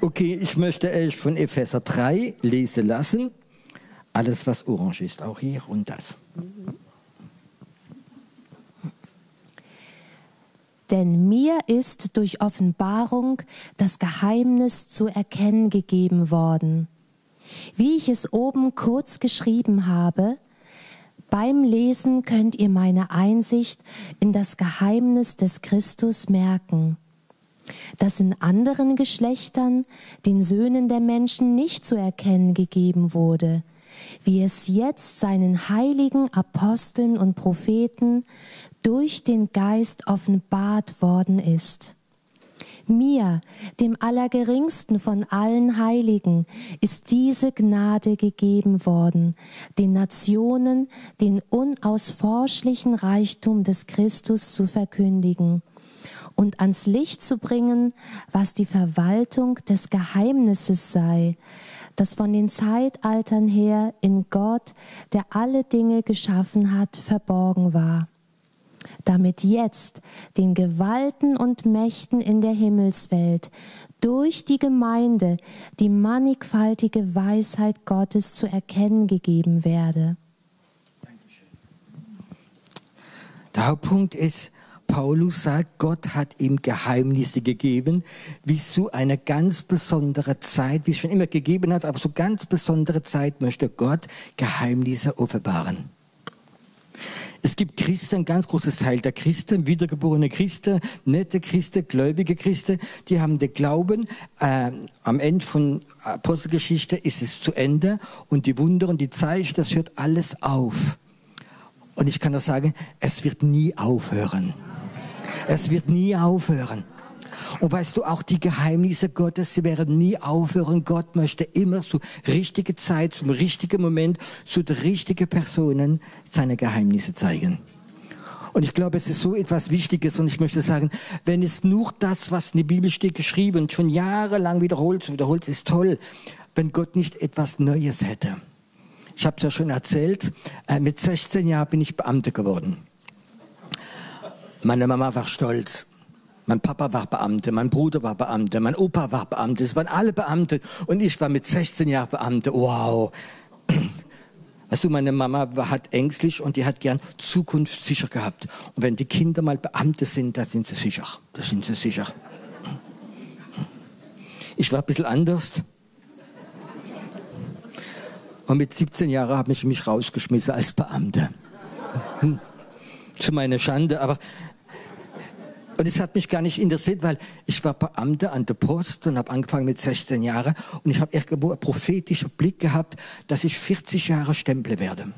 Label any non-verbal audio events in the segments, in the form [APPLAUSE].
Okay, ich möchte euch von Epheser 3 lesen lassen. Alles, was orange ist, auch hier und das. Denn mir ist durch Offenbarung das Geheimnis zu erkennen gegeben worden. Wie ich es oben kurz geschrieben habe, beim Lesen könnt ihr meine Einsicht in das Geheimnis des Christus merken, das in anderen Geschlechtern den Söhnen der Menschen nicht zu erkennen gegeben wurde, wie es jetzt seinen heiligen Aposteln und Propheten durch den Geist offenbart worden ist. Mir, dem Allergeringsten von allen Heiligen, ist diese Gnade gegeben worden, den Nationen den unausforschlichen Reichtum des Christus zu verkündigen und ans Licht zu bringen, was die Verwaltung des Geheimnisses sei, das von den Zeitaltern her in Gott, der alle Dinge geschaffen hat, verborgen war damit jetzt den Gewalten und Mächten in der Himmelswelt durch die Gemeinde die mannigfaltige Weisheit Gottes zu erkennen gegeben werde. Der Hauptpunkt ist, Paulus sagt, Gott hat ihm Geheimnisse gegeben, wie so eine ganz besondere Zeit, wie es schon immer gegeben hat, aber so ganz besondere Zeit möchte Gott Geheimnisse offenbaren. Es gibt Christen, ein ganz großes Teil der Christen, wiedergeborene Christen, nette Christen, gläubige Christen, die haben den Glauben, äh, am Ende von Apostelgeschichte ist es zu Ende und die Wunder und die Zeichen, das hört alles auf. Und ich kann nur sagen, es wird nie aufhören. Es wird nie aufhören. Und weißt du, auch die Geheimnisse Gottes, sie werden nie aufhören. Gott möchte immer zur richtigen Zeit, zum richtigen Moment, zu den richtigen Personen seine Geheimnisse zeigen. Und ich glaube, es ist so etwas Wichtiges und ich möchte sagen, wenn es nur das, was in der Bibel steht, geschrieben, schon jahrelang wiederholt, wiederholt, ist toll, wenn Gott nicht etwas Neues hätte. Ich habe es ja schon erzählt, äh, mit 16 Jahren bin ich Beamter geworden. Meine Mama war stolz. Mein Papa war Beamter, mein Bruder war Beamter, mein Opa war Beamter, es waren alle Beamte und ich war mit 16 Jahren Beamter. Wow. [CLEARS THROAT] Weißt du, meine Mama hat ängstlich und die hat gern Zukunft sicher gehabt. Und wenn die Kinder mal Beamte sind, da sind sie sicher. Da sind sie sicher. Ich war ein bisschen anders. Und mit 17 Jahren habe ich mich rausgeschmissen als Beamter. Zu meiner Schande, aber und es hat mich gar nicht interessiert, weil ich war Beamter an der Post und habe angefangen mit 16 Jahren und ich habe irgendwo einen prophetischen Blick gehabt, dass ich 40 Jahre Stempel werde.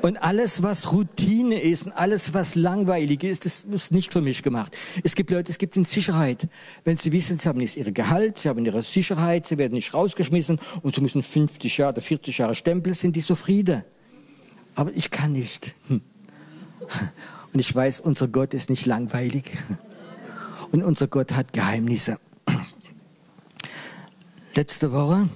Und alles, was Routine ist und alles, was langweilig ist, das ist nicht für mich gemacht. Es gibt Leute, es gibt in Sicherheit. Wenn sie wissen, sie haben jetzt ihr Gehalt, sie haben ihre Sicherheit, sie werden nicht rausgeschmissen und sie müssen 50 Jahre oder 40 Jahre Stempel, sind die zufrieden aber ich kann nicht. Hm. Und ich weiß, unser Gott ist nicht langweilig. Und unser Gott hat Geheimnisse. Letzte Woche,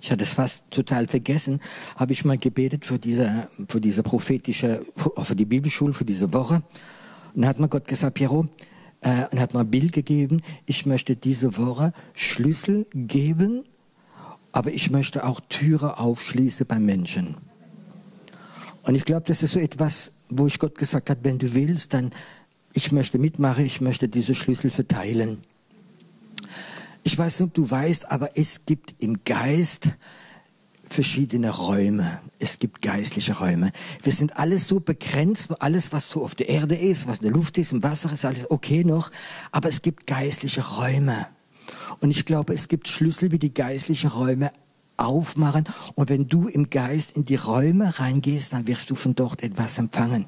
ich hatte es fast total vergessen, habe ich mal gebetet für diese, für diese prophetische, für die Bibelschule, für diese Woche. Und dann hat mir Gott gesagt, Piero, äh, und hat mir ein Bild gegeben, ich möchte diese Woche Schlüssel geben, aber ich möchte auch Türe aufschließen bei Menschen. Und ich glaube, das ist so etwas, wo ich Gott gesagt hat, wenn du willst, dann ich möchte mitmachen, ich möchte diese Schlüssel verteilen. Ich weiß nicht, ob du weißt, aber es gibt im Geist verschiedene Räume. Es gibt geistliche Räume. Wir sind alles so begrenzt, alles, was so auf der Erde ist, was in der Luft ist, im Wasser ist, alles okay noch. Aber es gibt geistliche Räume. Und ich glaube, es gibt Schlüssel, wie die geistlichen Räume aufmachen. Und wenn du im Geist in die Räume reingehst, dann wirst du von dort etwas empfangen.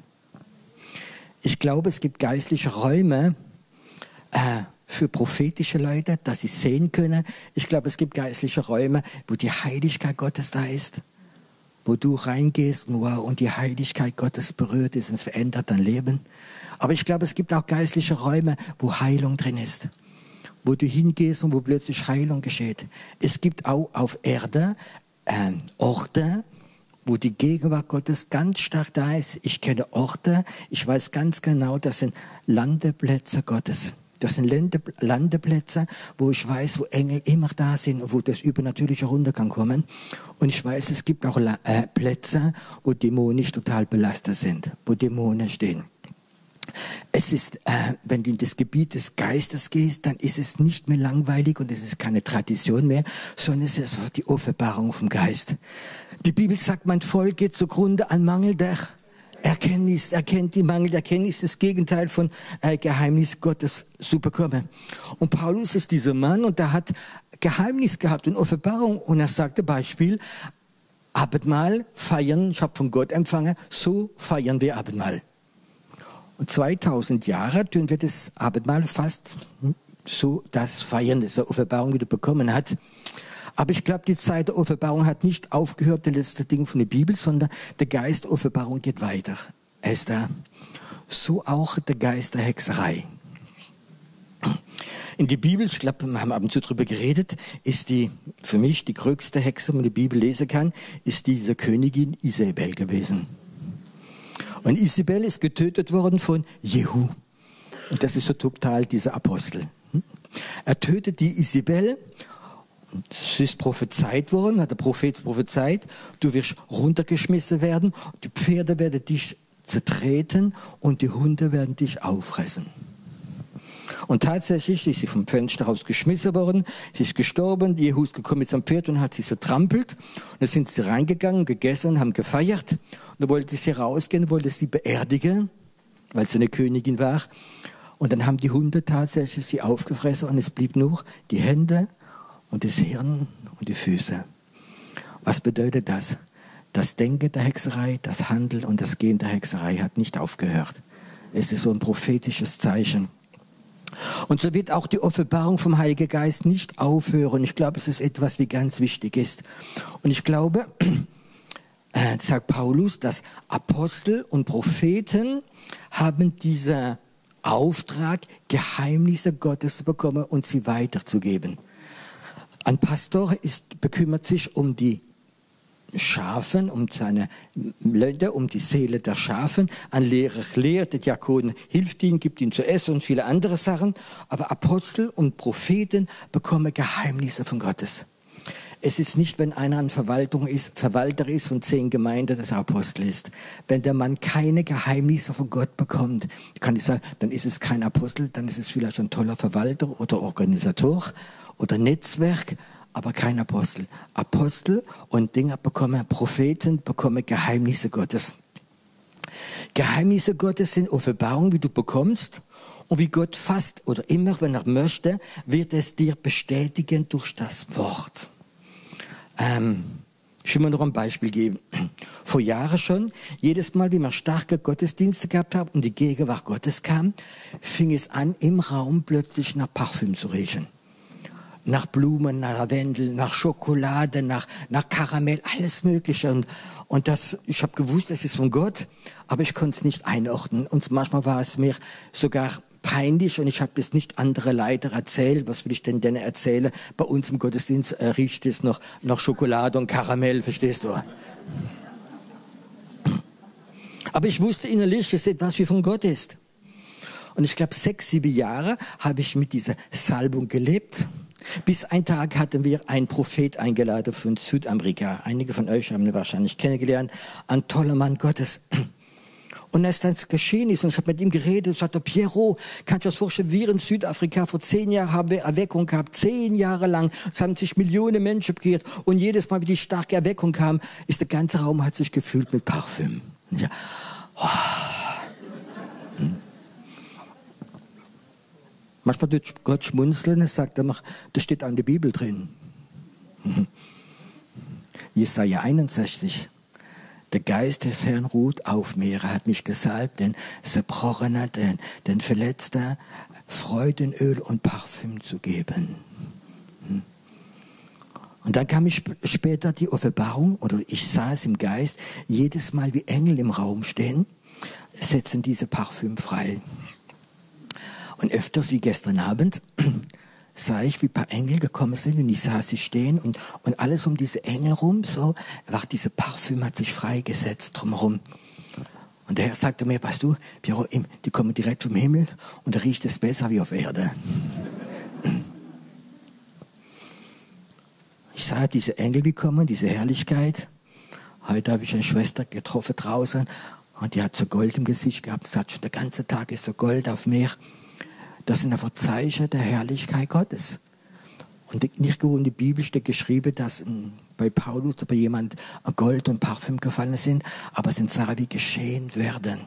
Ich glaube, es gibt geistliche Räume äh, für prophetische Leute, dass sie sehen können. Ich glaube, es gibt geistliche Räume, wo die Heiligkeit Gottes da ist, wo du reingehst und die Heiligkeit Gottes berührt ist und es verändert dein Leben. Aber ich glaube, es gibt auch geistliche Räume, wo Heilung drin ist wo du hingehst und wo plötzlich Heilung geschieht. Es gibt auch auf Erde äh, Orte, wo die Gegenwart Gottes ganz stark da ist. Ich kenne Orte, ich weiß ganz genau, das sind Landeplätze Gottes. Das sind Landeplätze, wo ich weiß, wo Engel immer da sind und wo das Übernatürliche runter kann kommen. Und ich weiß, es gibt auch äh, Plätze, wo dämonisch total belastet sind, wo Dämonen stehen. Es ist, äh, wenn du in das Gebiet des Geistes gehst, dann ist es nicht mehr langweilig und es ist keine Tradition mehr, sondern es ist die Offenbarung vom Geist. Die Bibel sagt, mein Volk geht zugrunde an Mangel der Erkenntnis, erkennt die Mangel der Erkenntnis, das Gegenteil von äh, Geheimnis Gottes zu bekommen. Und Paulus ist dieser Mann und der hat Geheimnis gehabt und Offenbarung und er sagte Beispiel, Abendmahl feiern, ich habe von Gott empfangen, so feiern wir Abendmahl. Und 2000 Jahre tun wir das Abendmahl fast so das Feiern, das er Offenbarung wieder bekommen hat. Aber ich glaube, die Zeit der Offenbarung hat nicht aufgehört, das letzte Ding von der Bibel, sondern der Geist der Offenbarung geht weiter. Er ist da. So auch der Geist der Hexerei. In der Bibel, ich glaube, wir haben ab und zu darüber geredet, ist die, für mich die größte Hexe, die man die Bibel lesen kann, ist diese Königin Isabel gewesen. Und Isabel ist getötet worden von Jehu. Und das ist so total dieser Apostel. Er tötet die Isabel. Es ist prophezeit worden, hat der Prophet prophezeit, du wirst runtergeschmissen werden, die Pferde werden dich zertreten und die Hunde werden dich auffressen. Und tatsächlich ist sie vom Fenster raus geschmissen worden, sie ist gestorben, Jehu ist gekommen mit seinem Pferd und hat sie zertrampelt. Und dann sind sie reingegangen, gegessen, haben gefeiert. Und dann wollte sie rausgehen, wollte sie beerdigen, weil sie eine Königin war. Und dann haben die Hunde tatsächlich sie aufgefressen und es blieb nur die Hände und das Hirn und die Füße. Was bedeutet das? Das Denken der Hexerei, das Handeln und das Gehen der Hexerei hat nicht aufgehört. Es ist so ein prophetisches Zeichen. Und so wird auch die Offenbarung vom Heiligen Geist nicht aufhören. Ich glaube, es ist etwas, wie ganz wichtig ist. Und ich glaube, [CLEARS THROAT] äh, sagt Paulus, dass Apostel und Propheten haben diesen Auftrag, Geheimnisse Gottes zu bekommen und sie weiterzugeben. Ein Pastor ist, bekümmert sich um die Schafen, um seine Leute, um die Seele der Schafen. Ein Lehrer lehrt, der Diakon hilft ihnen, gibt ihnen zu essen und viele andere Sachen. Aber Apostel und Propheten bekommen Geheimnisse von Gottes. Es ist nicht, wenn einer ein Verwaltung ist, Verwalter ist von zehn Gemeinden, dass er Apostel ist. Wenn der Mann keine Geheimnisse von Gott bekommt, kann ich sagen, dann ist es kein Apostel, dann ist es vielleicht ein toller Verwalter oder Organisator oder Netzwerk, aber kein Apostel. Apostel und Dinger bekommen, Propheten bekommen Geheimnisse Gottes. Geheimnisse Gottes sind Offenbarungen, wie du bekommst und wie Gott fast oder immer, wenn er möchte, wird es dir bestätigen durch das Wort. Ähm, ich will mir noch ein Beispiel geben. Vor Jahren schon, jedes Mal, wie wir starke Gottesdienste gehabt haben und die Gegenwart Gottes kam, fing es an, im Raum plötzlich nach Parfüm zu riechen nach Blumen, nach Lavendel, nach Schokolade, nach, nach Karamell, alles Mögliche. Und, und das, ich habe gewusst, das ist von Gott, aber ich konnte es nicht einordnen. Und manchmal war es mir sogar peinlich und ich habe das nicht andere Leiter erzählt. Was will ich denn denn erzählen? Bei uns im Gottesdienst äh, riecht es noch nach Schokolade und Karamell, verstehst du? Aber ich wusste innerlich, es etwas wie von Gott ist. Und ich glaube, sechs, sieben Jahre habe ich mit dieser Salbung gelebt. Bis ein Tag hatten wir einen Prophet eingeladen von Südamerika. Einige von euch haben ihn wahrscheinlich kennengelernt. Ein toller Mann Gottes. [CLEARS THROAT] Und als das geschehen ist, und ich habe mit ihm geredet, und sagte, Piero, kannst du das vorstellen, wir in Südafrika vor zehn Jahren haben wir Erweckung gehabt, zehn Jahre lang, es haben sich Millionen Menschen bekehrt, und jedes Mal, wie die starke Erweckung kam, ist der ganze Raum hat sich gefüllt mit Parfüm. Ja. Oh. Manchmal tut Gott schmunzeln, und sagt er, das steht an der Bibel drin. [LAUGHS] Jesaja 61. Der Geist des Herrn ruht auf mir. Er hat mich gesalbt, den Zerbrochener, den, den Verletzter, Freudenöl und Parfüm zu geben. Und dann kam ich später die Offenbarung, oder ich sah es im Geist, jedes Mal wie Engel im Raum stehen, setzen diese Parfüm frei. Und öfters wie gestern Abend [CLEARS THROAT] sah ich, wie ein paar Engel gekommen sind und ich sah sie stehen und, und alles um diese Engel rum, so, war diese Parfüm hat sich freigesetzt drumherum. Und der Herr sagte mir, weißt du, Piero, die kommen direkt vom Himmel und da riecht es besser wie auf Erde. [CLEARS THROAT] Ich sah diese Engel bekommen, diese Herrlichkeit. Heute habe ich eine Schwester getroffen draußen und die hat so Gold im Gesicht gehabt. Sie hat schon der ganze Tag ist so Gold auf mir. Das sind einfach Zeichen der Herrlichkeit Gottes. Und nicht nur in der Bibel steht geschrieben, dass bei Paulus oder bei jemand Gold und Parfüm gefallen sind, aber es sind Sachen, die geschehen werden.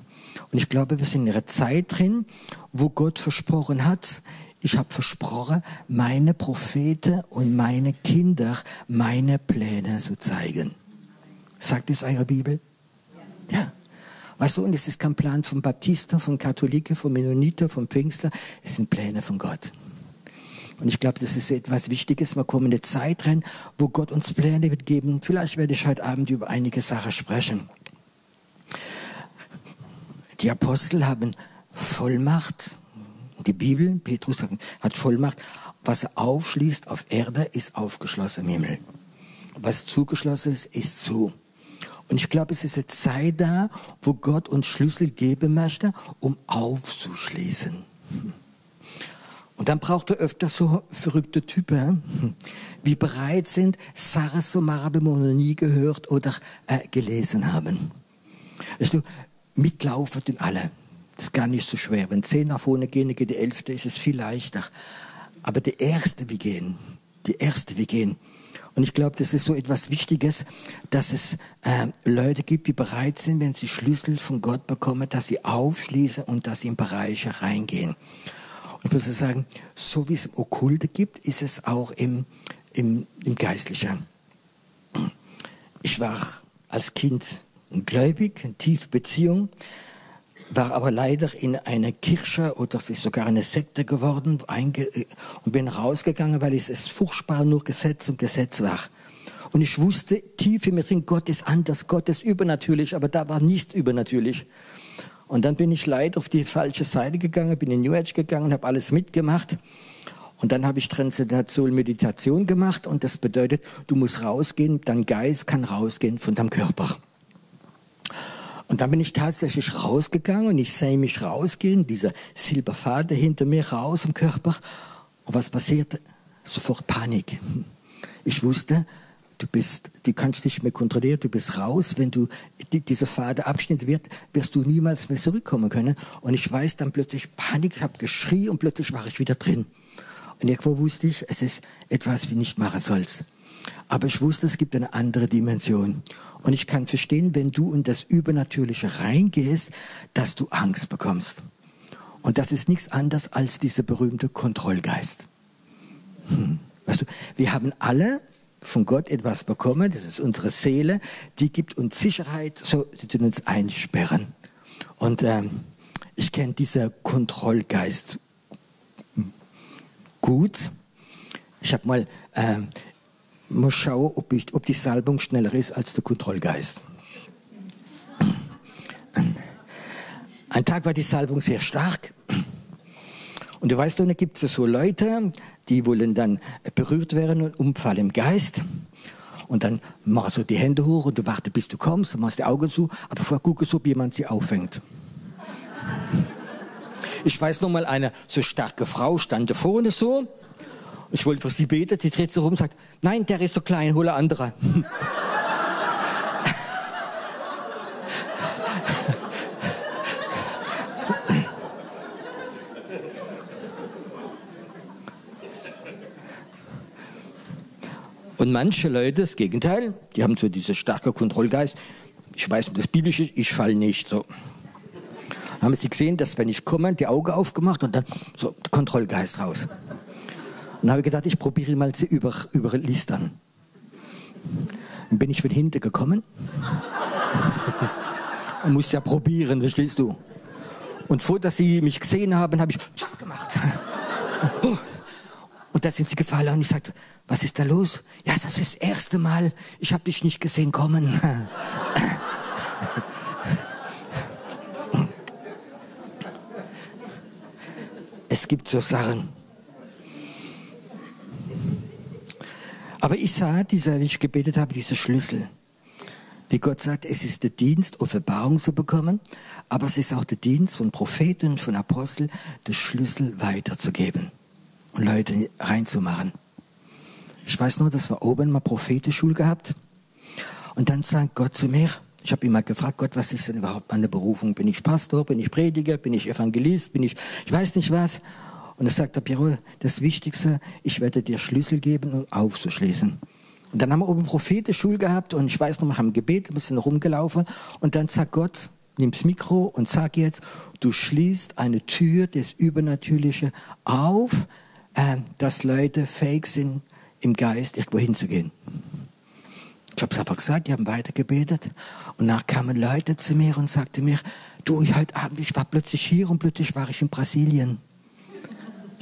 Und ich glaube, wir sind in einer Zeit drin, wo Gott versprochen hat, ich habe versprochen, meine Propheten und meine Kinder meine Pläne zu zeigen. Sagt es eure Bibel? Ja. Weißt du, und es ist kein Plan von Baptisten, von Katholiken, von Mennoniten, von Pfingstler. Es sind Pläne von Gott. Und ich glaube, das ist etwas Wichtiges. Wir kommen in eine Zeit rein, wo Gott uns Pläne wird geben. Vielleicht werde ich heute Abend über einige Sachen sprechen. Die Apostel haben Vollmacht. Die Bibel, Petrus hat Vollmacht. Was er aufschließt auf Erde, ist aufgeschlossen im Himmel. Was zugeschlossen ist, ist zu. Und ich glaube, es ist eine Zeit da, wo Gott uns Schlüssel geben möchte, um aufzuschließen. Und dann braucht er öfter so verrückte Typen, die bereit sind, Sarah Somara noch nie gehört oder äh, gelesen haben. Weißt du, mitlaufen in alle. Das ist gar nicht so schwer. Wenn zehn nach vorne gehen, geht die elfte, ist es viel leichter. Aber die erste, wie gehen, die erste, wie gehen. Und ich glaube, das ist so etwas Wichtiges, dass es äh, Leute gibt, die bereit sind, wenn sie Schlüssel von Gott bekommen, dass sie aufschließen und dass sie in Bereiche reingehen. Und ich muss sagen, so wie es im Okkulte gibt, ist es auch im, im, im Geistlichen. Ich war als Kind gläubig, eine tiefe Beziehung, war aber leider in eine Kirche oder es ist sogar eine Sekte geworden und bin rausgegangen, weil es furchtbar nur Gesetz und Gesetz war. Und ich wusste tief in mir drin, Gott ist anders, Gott ist übernatürlich, aber da war nichts übernatürlich. Und dann bin ich leider auf die falsche Seite gegangen, bin in New Age gegangen, habe alles mitgemacht. Und dann habe ich Transitation Meditation gemacht und das bedeutet, du musst rausgehen, dein Geist kann rausgehen von deinem Körper. Und dann bin ich tatsächlich rausgegangen und ich sehe mich rausgehen, dieser Silberfaden hinter mir raus im Körper. Und was passierte? Sofort Panik. Ich wusste, du bist, du kannst nicht mehr kontrollieren, du bist raus. Wenn du die, dieser Faden abgeschnitten wird, wirst du niemals mehr zurückkommen können. Und ich weiß dann plötzlich Panik, ich habe geschrien und plötzlich war ich wieder drin. Und irgendwo wusste ich, es ist etwas, wie nicht machen sollst. Aber ich wusste, es gibt eine andere Dimension. Und ich kann verstehen, wenn du in das Übernatürliche reingehst, dass du Angst bekommst. Und das ist nichts anderes als dieser berühmte Kontrollgeist. Hm. Weißt du, wir haben alle von Gott etwas bekommen, das ist unsere Seele, die gibt uns Sicherheit, so sie uns einsperren. Und ähm, ich kenne diesen Kontrollgeist gut. Ich habe mal, äh, muss schauen, ob, ich, ob die Salbung schneller ist als der Kontrollgeist. Ein Tag war die Salbung sehr stark. Und du weißt, da gibt es so Leute, die wollen dann berührt werden und umfallen im Geist. Und dann machst du die Hände hoch und du wartest, bis du kommst, machst die Augen zu, aber vorher guckst du, ob jemand sie auffängt. Ich weiß noch mal, eine so starke Frau stand da vorne so. Ich wollte für sie beten, die dreht sich rum und sagt, nein, der ist so klein, hole andere. Und manche Leute, das Gegenteil, die haben so diese starke Kontrollgeist. Ich weiß nicht, das Biblische, ich falle nicht so. Haben sie gesehen, dass wenn ich komme, die Augen aufgemacht und dann so Kontrollgeist raus. Dann habe ich gedacht, ich probiere mal sie über, überlistern. Dann bin ich von hinten gekommen. [LAUGHS] und musste ja probieren, verstehst du? Und vor, dass sie mich gesehen haben, habe ich gemacht. [LAUGHS] Und da sind sie gefallen und ich sagte, was ist da los? Ja, das ist das erste Mal, ich habe dich nicht gesehen kommen. [LAUGHS] es gibt so Sachen. Aber ich sah, dieser, wie ich gebetet habe, diese Schlüssel. Wie Gott sagt, es ist der Dienst, Offenbarung zu bekommen, aber es ist auch der Dienst von Propheten, von Aposteln, den Schlüssel weiterzugeben und Leute reinzumachen. Ich weiß nur, dass wir oben mal Prophetenschule gehabt. Und dann sagt Gott zu mir, ich habe ihn mal gefragt, Gott, was ist denn überhaupt meine Berufung? Bin ich Pastor, bin ich Prediger, bin ich Evangelist, bin ich, ich weiß nicht was. Und er sagt der das Wichtigste, ich werde dir Schlüssel geben, um aufzuschließen. Und dann haben wir oben Prophetenschule gehabt und ich weiß noch, wir haben Gebet, ein bisschen rumgelaufen und dann sagt Gott, nimm das Mikro und sag jetzt, du schließt eine Tür des Übernatürlichen auf, äh, dass Leute fähig sind, im Geist irgendwo hinzugehen. Ich habe es einfach gesagt, die haben weiter gebetet. Und nach kamen Leute zu mir und sagten mir, du, heute Abend, ich war plötzlich hier und plötzlich war ich in Brasilien.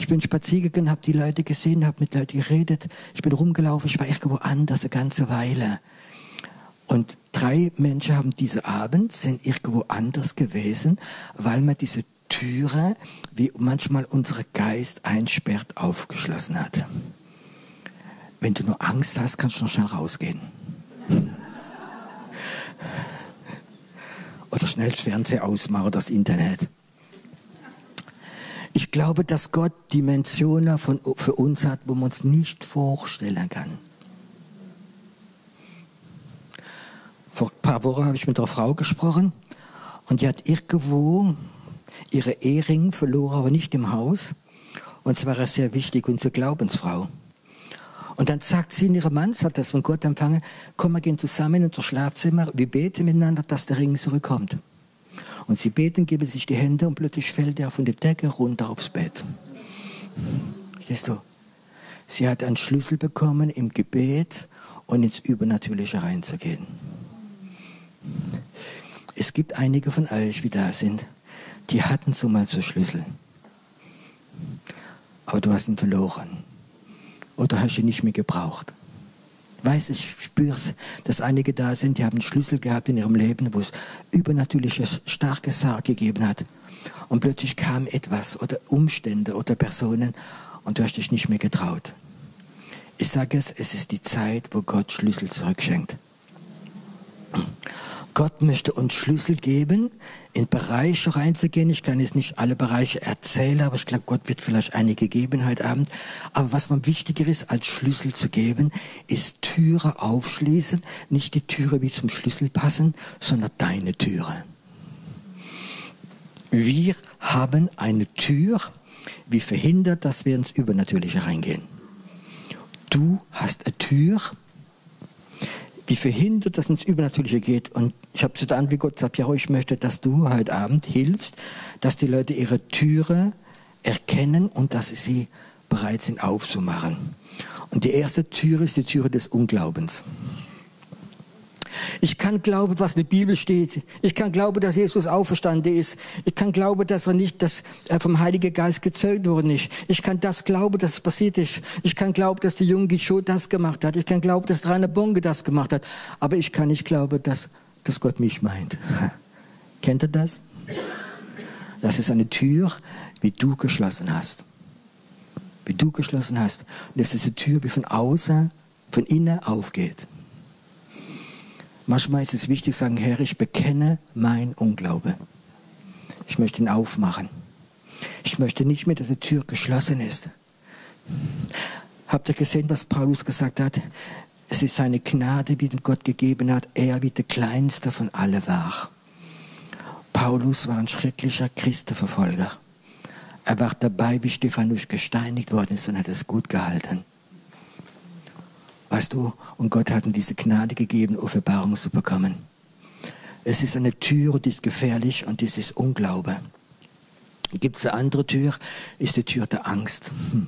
Ich bin spazieren gegangen, habe die Leute gesehen, habe mit Leuten geredet. Ich bin rumgelaufen, ich war irgendwo anders eine ganze Weile. Und drei Menschen haben diesen Abend, sind irgendwo anders gewesen, weil man diese Türe, wie manchmal unser Geist einsperrt, aufgeschlossen hat. Wenn du nur Angst hast, kannst du noch schnell rausgehen. [LAUGHS] Oder schnell das Fernseher ausmachen, das Internet. Ich glaube, dass Gott Dimensionen von, für uns hat, wo man uns nicht vorstellen kann. Vor ein paar Wochen habe ich mit einer Frau gesprochen und die hat irgendwo ihre Ehering verloren, aber nicht im Haus. Und es war sehr wichtig, unsere Glaubensfrau. Und dann sagt sie in ihrem Mann, hat das von Gott empfangen, komm, wir gehen zusammen in unser Schlafzimmer, wir beten miteinander, dass der Ring zurückkommt. Und sie beten, geben sich die Hände und plötzlich fällt er von der Decke runter aufs Bett. Siehst du? Sie hat einen Schlüssel bekommen im Gebet und ins Übernatürliche reinzugehen. Es gibt einige von euch, wie da sind, die hatten so mal so Schlüssel. Aber du hast ihn verloren oder hast ihn nicht mehr gebraucht? Weiß ich, spüre es, dass einige da sind, die haben einen Schlüssel gehabt in ihrem Leben, wo es übernatürliches, starkes Haar gegeben hat. Und plötzlich kam etwas oder Umstände oder Personen und du hast dich nicht mehr getraut. Ich sage es, es ist die Zeit, wo Gott Schlüssel zurückschenkt. Gott möchte uns Schlüssel geben, in Bereiche reinzugehen. Ich kann jetzt nicht alle Bereiche erzählen, aber ich glaube, Gott wird vielleicht einige geben heute Abend. Aber was man wichtiger ist, als Schlüssel zu geben, ist Türe aufschließen. Nicht die Türe wie zum Schlüssel passen, sondern deine Türe. Wir haben eine Tür, wie verhindert, dass wir ins Übernatürliche reingehen. Du hast eine Tür, wie verhindert, dass ins Übernatürliche geht. Und ich habe so dann wie Gott gesagt, ja, ich möchte, dass du heute Abend hilfst, dass die Leute ihre Türe erkennen und dass sie bereit sind aufzumachen. Und die erste Tür ist die Türe des Unglaubens. Ich kann glauben, was in der Bibel steht. Ich kann glauben, dass Jesus auferstanden ist. Ich kann glauben, dass er nicht dass er vom Heiligen Geist gezeugt worden ist. Ich kann das glauben, dass es passiert ist. Ich kann glauben, dass der junge Gichot das gemacht hat. Ich kann glauben, dass Rainer Bonge das gemacht hat. Aber ich kann nicht glauben, dass, dass Gott mich meint. [LAUGHS] Kennt ihr das? Das ist eine Tür, wie du geschlossen hast. Wie du geschlossen hast. Und das ist eine Tür, wie von außen, von innen aufgeht. Manchmal ist es wichtig zu sagen, Herr, ich bekenne mein Unglaube. Ich möchte ihn aufmachen. Ich möchte nicht mehr, dass die Tür geschlossen ist. Habt ihr gesehen, was Paulus gesagt hat? Es ist seine Gnade, die Gott gegeben hat. Er wie der Kleinste von alle war. Paulus war ein schrecklicher Christenverfolger. Er war dabei, wie Stephanus gesteinigt worden ist und hat es gut gehalten. Weißt du, und Gott hat ihm diese Gnade gegeben, Offenbarung zu bekommen. Es ist eine Tür, die ist gefährlich und das ist Unglaube. Gibt es eine andere Tür, ist die Tür der Angst. Hm.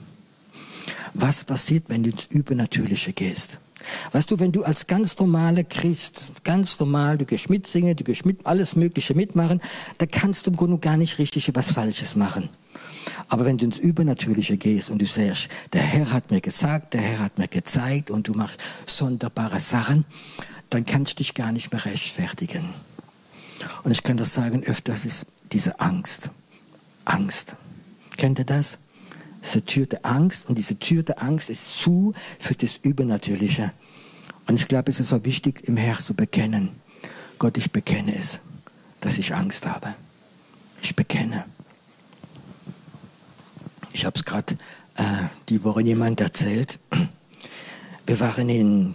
Was passiert, wenn du ins Übernatürliche gehst? Weißt du, wenn du als ganz normaler Christ, ganz normal, du gehst mitsingen, du gehst mit, alles Mögliche mitmachen, da kannst du im Grunde gar nicht richtig was Falsches machen. Aber wenn du ins Übernatürliche gehst und du sagst, der Herr hat mir gesagt, der Herr hat mir gezeigt und du machst sonderbare Sachen, dann kannst du dich gar nicht mehr rechtfertigen. Und ich kann das sagen, öfters ist diese Angst. Angst. Kennt ihr das? Eine Tür der Angst und diese Tür der Angst ist zu für das Übernatürliche. Und ich glaube, es ist auch wichtig, im Herzen zu bekennen. Gott, ich bekenne es, dass ich Angst habe. Ich bekenne. Ich habe es gerade äh, die Woche jemand erzählt. Wir waren in,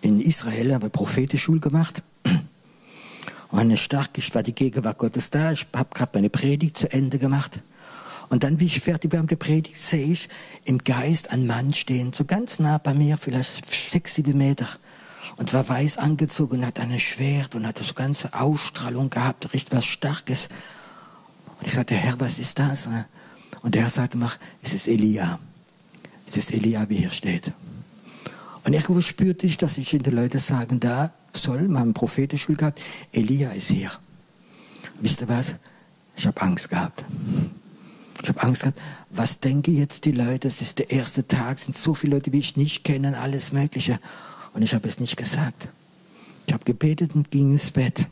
in Israel, haben Prophetenschule gemacht. Und eine starke, war die Gegenwart Gottes da. Ich habe gerade meine Predigt zu Ende gemacht. Und dann, wie ich fertig war mit der Predigt, sehe ich im Geist einen Mann stehen, so ganz nah bei mir, vielleicht sechs, sieben Meter. Und war weiß angezogen und hat ein Schwert und hatte so ganze Ausstrahlung gehabt, richtig was Starkes. Und ich sagte, Herr, was ist das? Und der sagte mir, es ist Elia. Es ist Elia, wie hier steht. Und irgendwo spürte ich, dass ich in den Leuten sagen da soll, haben Prophetenschule gehabt, Elia ist hier. Wisst ihr was? Ich habe Angst gehabt. Ich habe Angst gehabt, was denken jetzt die Leute? Es ist der erste Tag, sind so viele Leute, die ich nicht kenne, alles Mögliche. Und ich habe es nicht gesagt. Ich habe gebetet und ging ins Bett.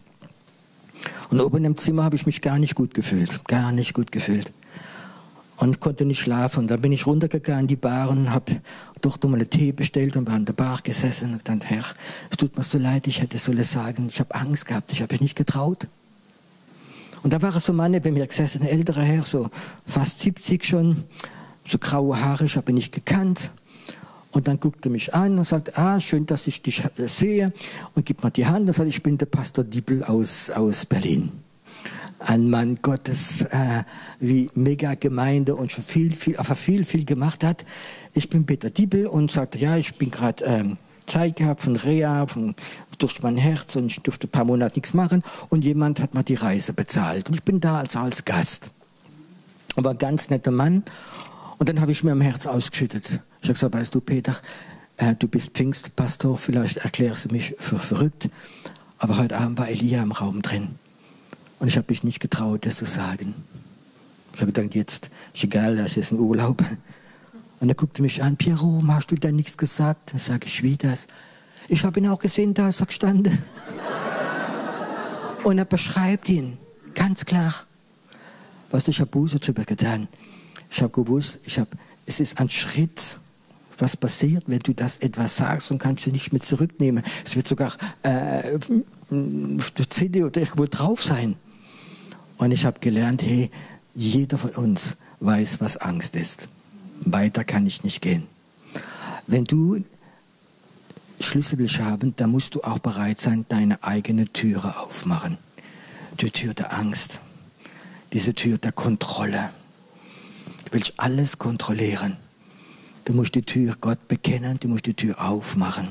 Und oben im Zimmer habe ich mich gar nicht gut gefühlt. Gar nicht gut gefühlt und konnte nicht schlafen. Und dann bin ich runtergegangen in die Bar und habe doch mal einen Tee bestellt und war an der Bar gesessen und dann, Herr, es tut mir so leid, ich hätte sollen sagen, ich habe Angst gehabt, ich habe mich nicht getraut. Und da war so ein Mann bei mir gesessen, ein älterer Herr, so fast 70 schon, so graue Haare, ich habe ihn nicht gekannt. Und dann guckte er mich an und sagte, ah, schön, dass ich dich sehe. Und gibt mir die Hand und sagt, ich bin der Pastor Diebel aus, aus Berlin ein Mann Gottes, äh, wie mega Gemeinde und schon viel, viel, aber viel, viel gemacht hat. Ich bin Peter Diebel und sagte, ja, ich bin gerade ähm, Zeit gehabt von Reha, von, durch mein Herz und ich durfte ein paar Monate nichts machen und jemand hat mal die Reise bezahlt und ich bin da als, als Gast. Aber ganz netter Mann und dann habe ich mir im Herz ausgeschüttet. Ich habe gesagt, weißt du, Peter, äh, du bist Pfingstpastor, vielleicht erklärst du mich für verrückt, aber heute Abend war Elia im Raum drin. Und ich habe mich nicht getraut, das zu sagen. Ich habe gedacht, jetzt ist egal, das ist ein Urlaub. Und er guckte mich an, Piero, hast du denn nichts gesagt? Dann sage ich, wie das? Ich habe ihn auch gesehen, da ist er gestanden. Und er beschreibt ihn, ganz klar. Was ich habe Buße darüber getan. Ich habe gewusst, ich hab, es ist ein Schritt, was passiert, wenn du das etwas sagst und kannst du nicht mehr zurücknehmen. Es wird sogar äh, CD oder irgendwo drauf sein. Und ich habe gelernt, hey, jeder von uns weiß, was Angst ist. Weiter kann ich nicht gehen. Wenn du Schlüssel haben, dann musst du auch bereit sein, deine eigene Türe aufmachen. Die Tür der Angst. Diese Tür der Kontrolle. Du willst alles kontrollieren. Du musst die Tür Gott bekennen, du musst die Tür aufmachen.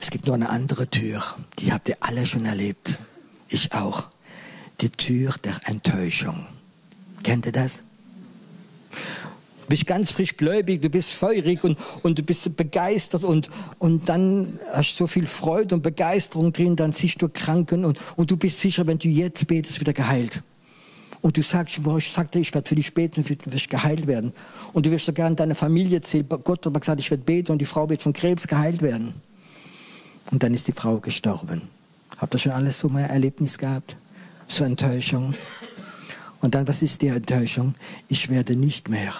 Es gibt nur eine andere Tür, die habt ihr alle schon erlebt. Ich auch. Die Tür der Enttäuschung. Kennt ihr das? Du bist ganz frisch gläubig, du bist feurig und, und du bist begeistert und, und dann hast du so viel Freude und Begeisterung drin, dann siehst du Kranken und, und du bist sicher, wenn du jetzt betest, wieder geheilt. Und du sagst, ich sagte, ich werde für dich beten, du wirst geheilt werden. Und du wirst sogar in deiner Familie erzählen, Gott hat gesagt, ich werde beten und die Frau wird von Krebs geheilt werden. Und dann ist die Frau gestorben. Habt ihr schon alles so mal Erlebnis gehabt? So Enttäuschung. Und dann, was ist die Enttäuschung? Ich werde nicht mehr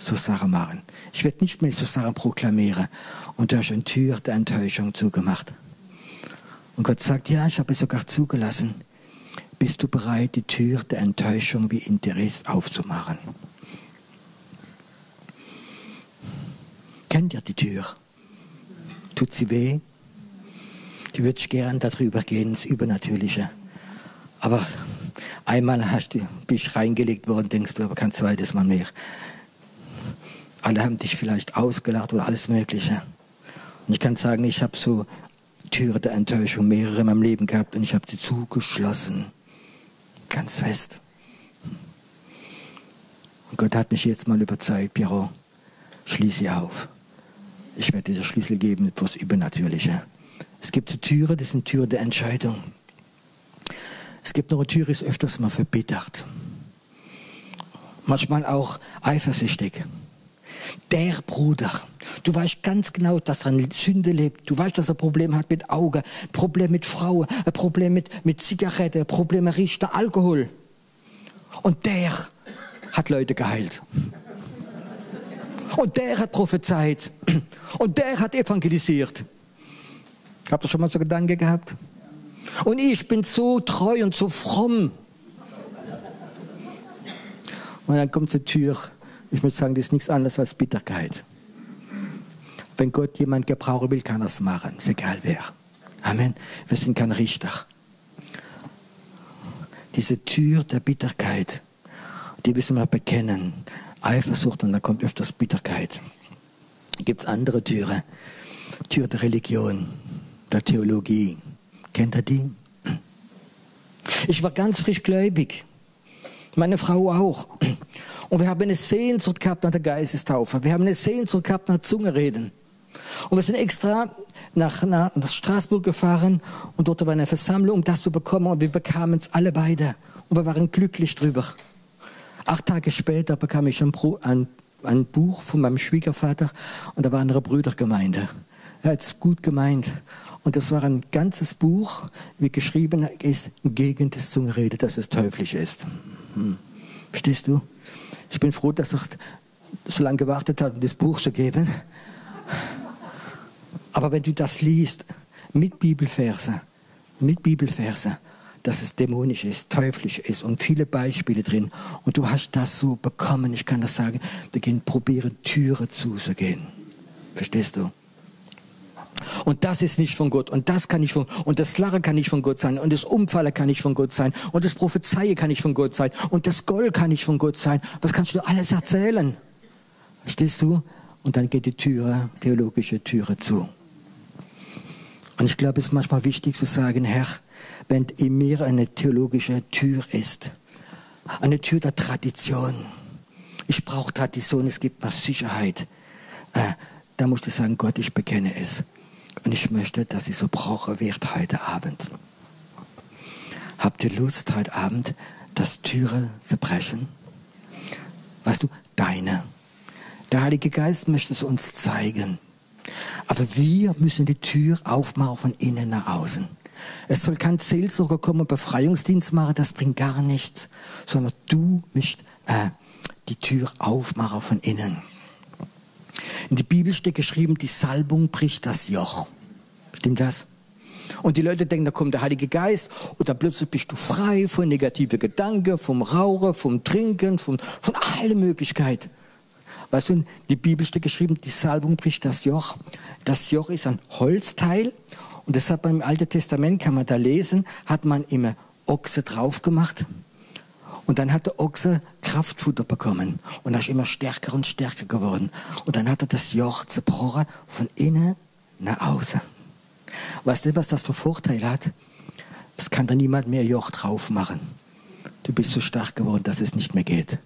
so Sachen machen. Ich werde nicht mehr so Sachen proklamieren. Und du hast eine Tür der Enttäuschung zugemacht. Und Gott sagt, ja, ich habe es sogar zugelassen. Bist du bereit, die Tür der Enttäuschung wie Interesse aufzumachen? Kennt ihr die Tür? Tut sie weh? Du würdest gern darüber gehen, ins Übernatürliche. Aber einmal hast du, bist reingelegt worden, denkst du, aber kein zweites Mal mehr. Alle haben dich vielleicht ausgelacht oder alles Mögliche. Und ich kann sagen, ich habe so Türe der Enttäuschung mehrere in meinem Leben gehabt und ich habe sie zugeschlossen. Ganz fest. Und Gott hat mich jetzt mal überzeugt, Piero, schließe sie auf. Ich werde dir Schlüssel geben fürs Übernatürliche. Es gibt eine Türe, das ist eine Tür der Entscheidung. Es gibt noch eine Tür, die ist öfters mal verbittert. Manchmal auch eifersüchtig. Der Bruder, du weißt ganz genau, dass er eine Sünde lebt. Du weißt, dass er Probleme hat mit Augen, Probleme mit Frauen, ein Problem mit, mit Zigaretten, Probleme riecht der Alkohol. Und der hat Leute geheilt. Und der hat prophezeit. Und der hat evangelisiert. Habt ihr schon mal so Gedanken gehabt? Und ich bin so treu und so fromm. Und dann kommt die Tür. Ich würde sagen, das ist nichts anderes als Bitterkeit. Wenn Gott jemand gebrauchen will, kann er es machen. Ist egal wer. Amen. Wir sind kein Richter. Diese Tür der Bitterkeit, die müssen wir bekennen. Eifersucht und dann kommt öfters Bitterkeit. Gibt es andere Türen? Tür der Religion, der Theologie. Kennt ihr die? Ich war ganz frisch gläubig. Meine Frau auch. Und wir haben eine Sehnsucht gehabt nach der Geistestaufe. Wir haben eine Sehnsucht gehabt nach Zungereden. Und wir sind extra nach, nach, nach Straßburg gefahren und dort war eine Versammlung, um das zu bekommen. Und wir bekamen es alle beide. Und wir waren glücklich drüber. Acht Tage später bekam ich ein, ein, ein Buch von meinem Schwiegervater und da war eine Brüdergemeinde. Er hat es gut gemeint. Und das war ein ganzes Buch, wie geschrieben ist, gegen das Zungenrede, dass es teuflisch ist. Hm. Verstehst du? Ich bin froh, dass er so lange gewartet hat, um das Buch zu geben. Aber wenn du das liest, mit Bibelverse, mit Bibelverse, dass es dämonisch ist, teuflisch ist und viele Beispiele drin. Und du hast das so bekommen, ich kann das sagen, wir gehen probieren, Türe zuzugehen. Verstehst du? Und das ist nicht von Gott. Und das kann nicht von, und das Lache kann nicht von Gott sein. Und das Umfallen kann nicht von Gott sein. Und das Prophezeie kann nicht von Gott sein. Und das Gold kann nicht von Gott sein. Was kannst du alles erzählen? Verstehst du? Und dann geht die Türe, theologische Türe zu. Und ich glaube, es ist manchmal wichtig zu sagen, Herr, wenn in mir eine theologische Tür ist, eine Tür der Tradition. Ich brauche Tradition, es gibt mir Sicherheit. Äh, da musst du sagen, Gott, ich bekenne es. Und ich möchte, dass so brauche wird heute Abend. Habt ihr Lust, heute Abend das Türe zu brechen? Weißt du, deine. Der Heilige Geist möchte es uns zeigen. Aber wir müssen die Tür aufmachen von innen nach außen. Es soll kein Seelsorger kommen und Befreiungsdienst machen, das bringt gar nichts, sondern du musst äh, die Tür aufmachen von innen. In der Bibel steht geschrieben, die Salbung bricht das Joch. Stimmt das? Und die Leute denken, da kommt der Heilige Geist und dann plötzlich bist du frei von negativen Gedanken, vom Rauchen, vom Trinken, von, von allen Möglichkeiten. Weißt du, die Bibel steht geschrieben, die Salbung bricht das Joch. Das Joch ist ein Holzteil und deshalb beim Alten Testament kann man da lesen, hat man immer Ochse drauf gemacht. Und dann hat der Ochse Kraftfutter bekommen. Und er ist immer stärker und stärker geworden. Und dann hat er das Joch zerbrochen von innen nach außen. Weißt du, was das für Vorteil hat? Es kann da niemand mehr Joch drauf machen. Du bist so stark geworden, dass es nicht mehr geht.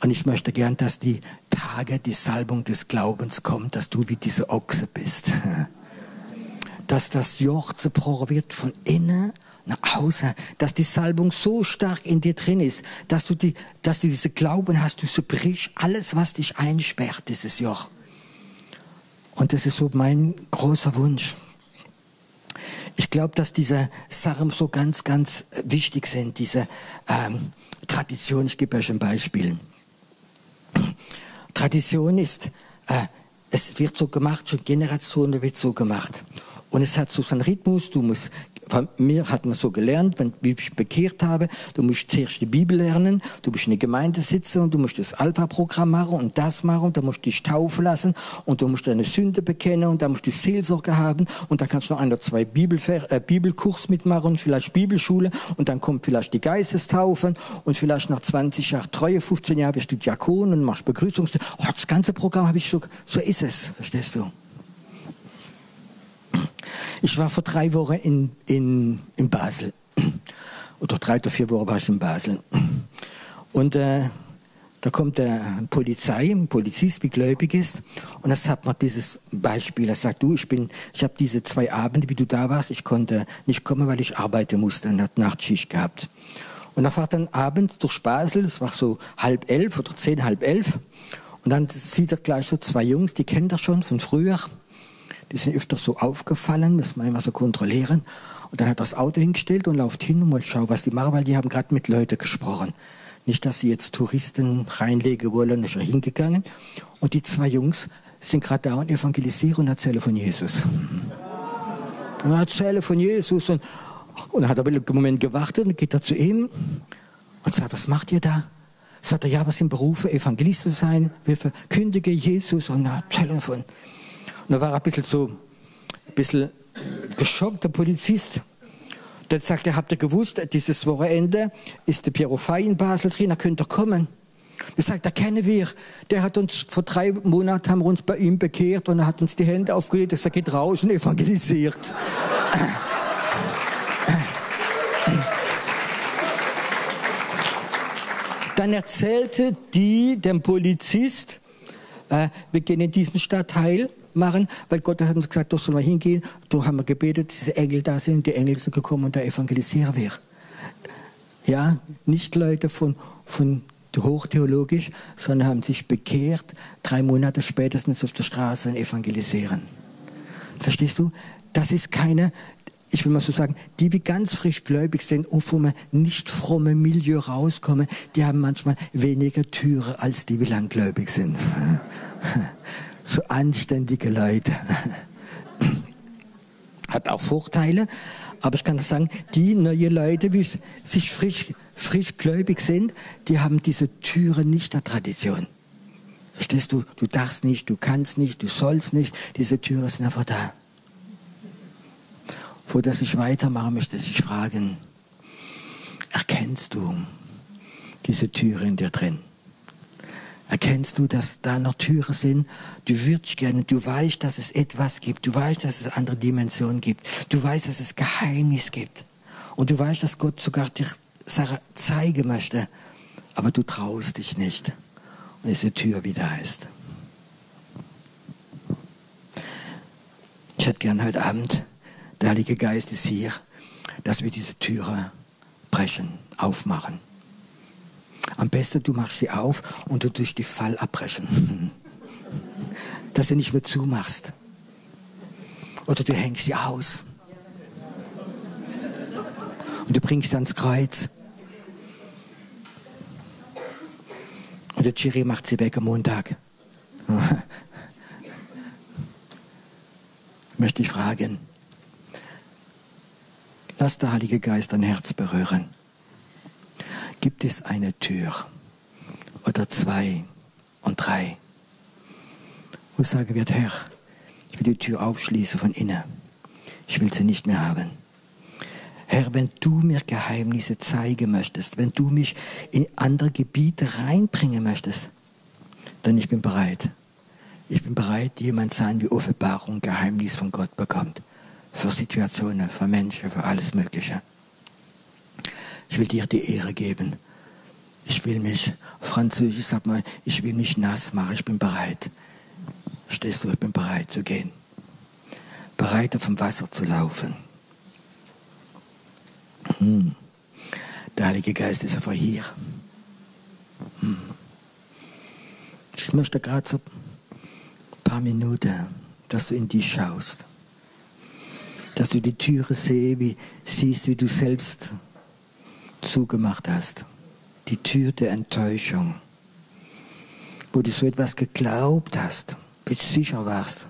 Und ich möchte gern, dass die Tage, die Salbung des Glaubens kommt, dass du wie diese Ochse bist. [LAUGHS] Dass das Joch zerbrochen wird von innen außen, dass die Salbung so stark in dir drin ist, dass du, die, dass du diese Glauben hast, du zerbrichst alles, was dich einsperrt, dieses Joch. Und das ist so mein großer Wunsch. Ich glaube, dass diese Sachen so ganz, ganz wichtig sind, diese ähm, Tradition. Ich gebe euch ein Beispiel. Tradition ist, äh, es wird so gemacht, schon Generationen wird so gemacht. Und es hat so seinen Rhythmus, du musst von mir hat man so gelernt, wenn ich bekehrt habe, du musst zuerst die Bibel lernen, du musst in der Gemeinde sitzen und du musst das Alpha-Programm machen und das machen und dann musst du dich taufen lassen und du musst deine Sünde bekennen und dann musst du Seelsorge haben und dann kannst du noch ein oder zwei Bibelver äh, Bibelkurs mitmachen und vielleicht Bibelschule und dann kommt vielleicht die Geistestaufen und vielleicht nach 20 Jahren Treue, 15 Jahren bist du Diakon und machst Begrüßungs... Oh, das ganze Programm habe ich so... So ist es, verstehst du? Ich war vor drei Wochen in, in, in Basel. Oder drei oder vier Wochen war ich in Basel. Und äh, da kommt der Polizei, ein Polizist, wie gläubig ist, und er sagt mir dieses Beispiel. Er sagt, du, ich bin, ich habe diese zwei Abende, wie du da warst, ich konnte nicht kommen, weil ich arbeiten musste und hat Nachtschicht gehabt. Und er fährt dann abends durch Basel, es war so halb elf oder zehn, halb elf, und dann sieht er gleich so zwei Jungs, die kennt er schon von früher, die sind öfter so aufgefallen, müssen wir immer so kontrollieren. Und dann hat er das Auto hingestellt und läuft hin und mal schauen, was die machen, weil die haben gerade mit Leuten gesprochen. Nicht, dass sie jetzt Touristen reinlegen wollen, ist er hingegangen. Und die zwei Jungs sind gerade da und evangelisieren und erzählen von Jesus. Und erzählen von Jesus. Und, und er hat aber einen Moment gewartet und geht er zu ihm und sagt, was macht ihr da? Sagt er, ja, was sind Berufe, Evangelist zu sein? Wir verkündigen Jesus und erzählen davon. Und da war er ein bisschen so, ein bisschen geschockt, der Polizist. Dann sagt er, habt ihr gewusst, dieses Wochenende ist der Piero Fay in Basel drin, da könnt ihr kommen. Er sagt, da kennen wir. Der hat uns vor drei Monaten haben wir uns bei ihm bekehrt und er hat uns die Hände aufgelegt. Er sagt, geht raus und evangelisiert. Dann erzählte die dem Polizist, äh, wir gehen in diesen Stadtteil machen, weil Gott hat uns gesagt, da sollen wir hingehen. Da haben wir gebetet, diese Engel da sind, die Engel sind gekommen und da evangelisieren wir. Ja, nicht Leute von, von hochtheologisch, sondern haben sich bekehrt, drei Monate spätestens auf der Straße und evangelisieren. Verstehst du? Das ist keine, ich will mal so sagen, die, die ganz frisch gläubig sind und vom nicht frommen Milieu rauskommen, die haben manchmal weniger Türe als die, die langgläubig sind. [LAUGHS] So anständige Leute. Hat auch Vorteile, aber ich kann sagen, die neue Leute, die sich frisch, gläubig sind, die haben diese Türe nicht der Tradition. Verstehst du? Du darfst nicht, du kannst nicht, du sollst nicht. Diese Türe sind einfach da. Vor dass ich weitermache, möchte ich fragen, erkennst du diese Türe in dir drin? Erkennst du, dass da noch Türen sind? Du würdest gerne, du weißt, dass es etwas gibt. Du weißt, dass es andere Dimensionen gibt. Du weißt, dass es Geheimnis gibt. Und du weißt, dass Gott sogar dir Sachen zeigen möchte. Aber du traust dich nicht. Und diese Tür wieder ist. Ich hätte gern heute Abend der Heilige Geist ist hier, dass wir diese Türe brechen, aufmachen. Am besten, du machst sie auf und du durch die Fall abbrechen. [LAUGHS] Dass du nicht mehr zumachst. Oder du hängst sie aus. Und du bringst sie ans Kreuz. Und der Chiri macht sie weg am Montag. [LAUGHS] Möchte ich fragen, Lass der Heilige Geist dein Herz berühren. Gibt es eine Tür oder zwei und drei, wo sagen wird, Herr, ich will die Tür aufschließen von innen. Ich will sie nicht mehr haben. Herr, wenn du mir Geheimnisse zeigen möchtest, wenn du mich in andere Gebiete reinbringen möchtest, dann ich bin bereit. Ich bin bereit, jemand sein, wie Offenbarung Geheimnis von Gott bekommt für Situationen, für Menschen, für alles Mögliche. Ich will dir die Ehre geben. Ich will mich, Französisch sagt man, ich will mich nass machen, ich bin bereit. Stehst du, ich bin bereit zu gehen. Bereit auf dem Wasser zu laufen. Hm. Der Heilige Geist ist einfach hier. Hm. Ich möchte gerade so ein paar Minuten, dass du in dich schaust dass du die Türe seh, wie, siehst, wie du selbst zugemacht hast. Die Tür der Enttäuschung, wo du so etwas geglaubt hast, bis sicher warst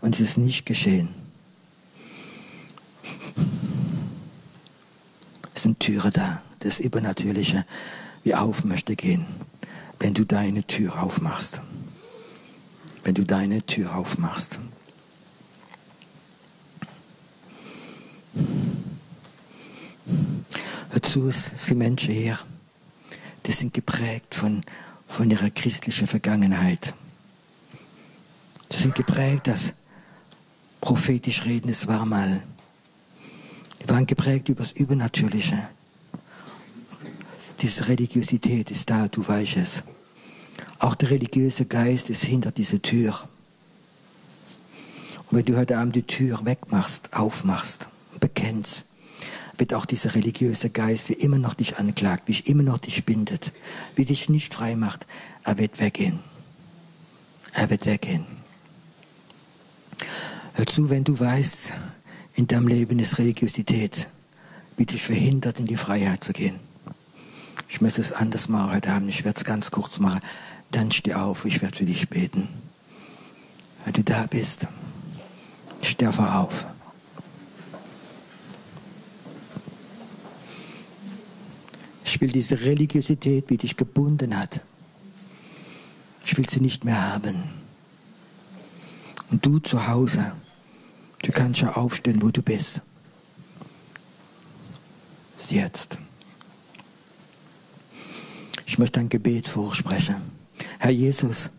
und es ist nicht geschehen. Es sind Türen da, das Übernatürliche, wie auf möchte gehen, wenn du deine Tür aufmachst. Wenn du deine Tür aufmachst. Hör zu, es sind Menschen hier, die sind geprägt von, von ihrer christlichen Vergangenheit. Die sind geprägt, dass prophetisch reden, es war mal. Die waren geprägt über das Übernatürliche. Diese Religiosität ist da, du weißt es. Auch der religiöse Geist ist hinter dieser Tür. Und wenn du heute Abend die Tür wegmachst, aufmachst, bekennst, wird auch dieser religiöse Geist wie immer noch dich anklagt, wie immer noch dich bindet, wie dich nicht frei macht, er wird weggehen. Er wird weggehen. Hör zu, wenn du weißt, in deinem Leben ist Religiosität, wie dich verhindert, in die Freiheit zu gehen. Ich möchte es anders machen heute Abend. Ich werde es ganz kurz machen. Dann steh auf, ich werde für dich beten. Wenn du da bist, steh auf. Ich will diese Religiosität, die dich gebunden hat. Ich will sie nicht mehr haben. Und du zu Hause, du kannst ja aufstehen, wo du bist. Jetzt. Ich möchte ein Gebet vorsprechen. Herr Jesus,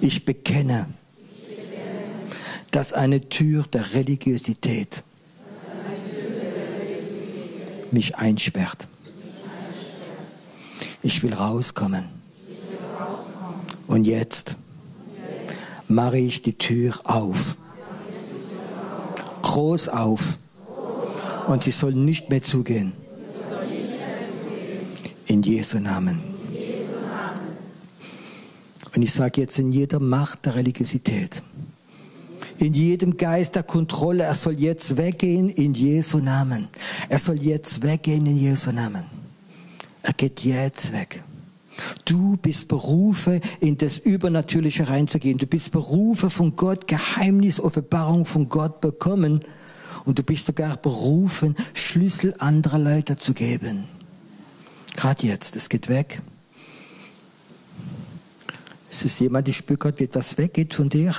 ich bekenne, dass eine Tür der Religiosität mich einsperrt. Ich will rauskommen. Und jetzt mache ich die Tür auf. Groß auf. Und sie soll nicht mehr zugehen. In Jesu Namen. Und ich sage jetzt in jeder Macht der Religiosität, in jedem Geist der Kontrolle, er soll jetzt weggehen in Jesu Namen. Er soll jetzt weggehen in Jesu Namen. Er geht jetzt weg. Du bist berufen, in das Übernatürliche reinzugehen. Du bist berufen von Gott, Geheimnis, Offenbarung von Gott bekommen. Und du bist sogar berufen, Schlüssel anderer Leute zu geben. Gerade jetzt, es geht weg. Es ist jemand, der spürt, wie das weggeht von dir.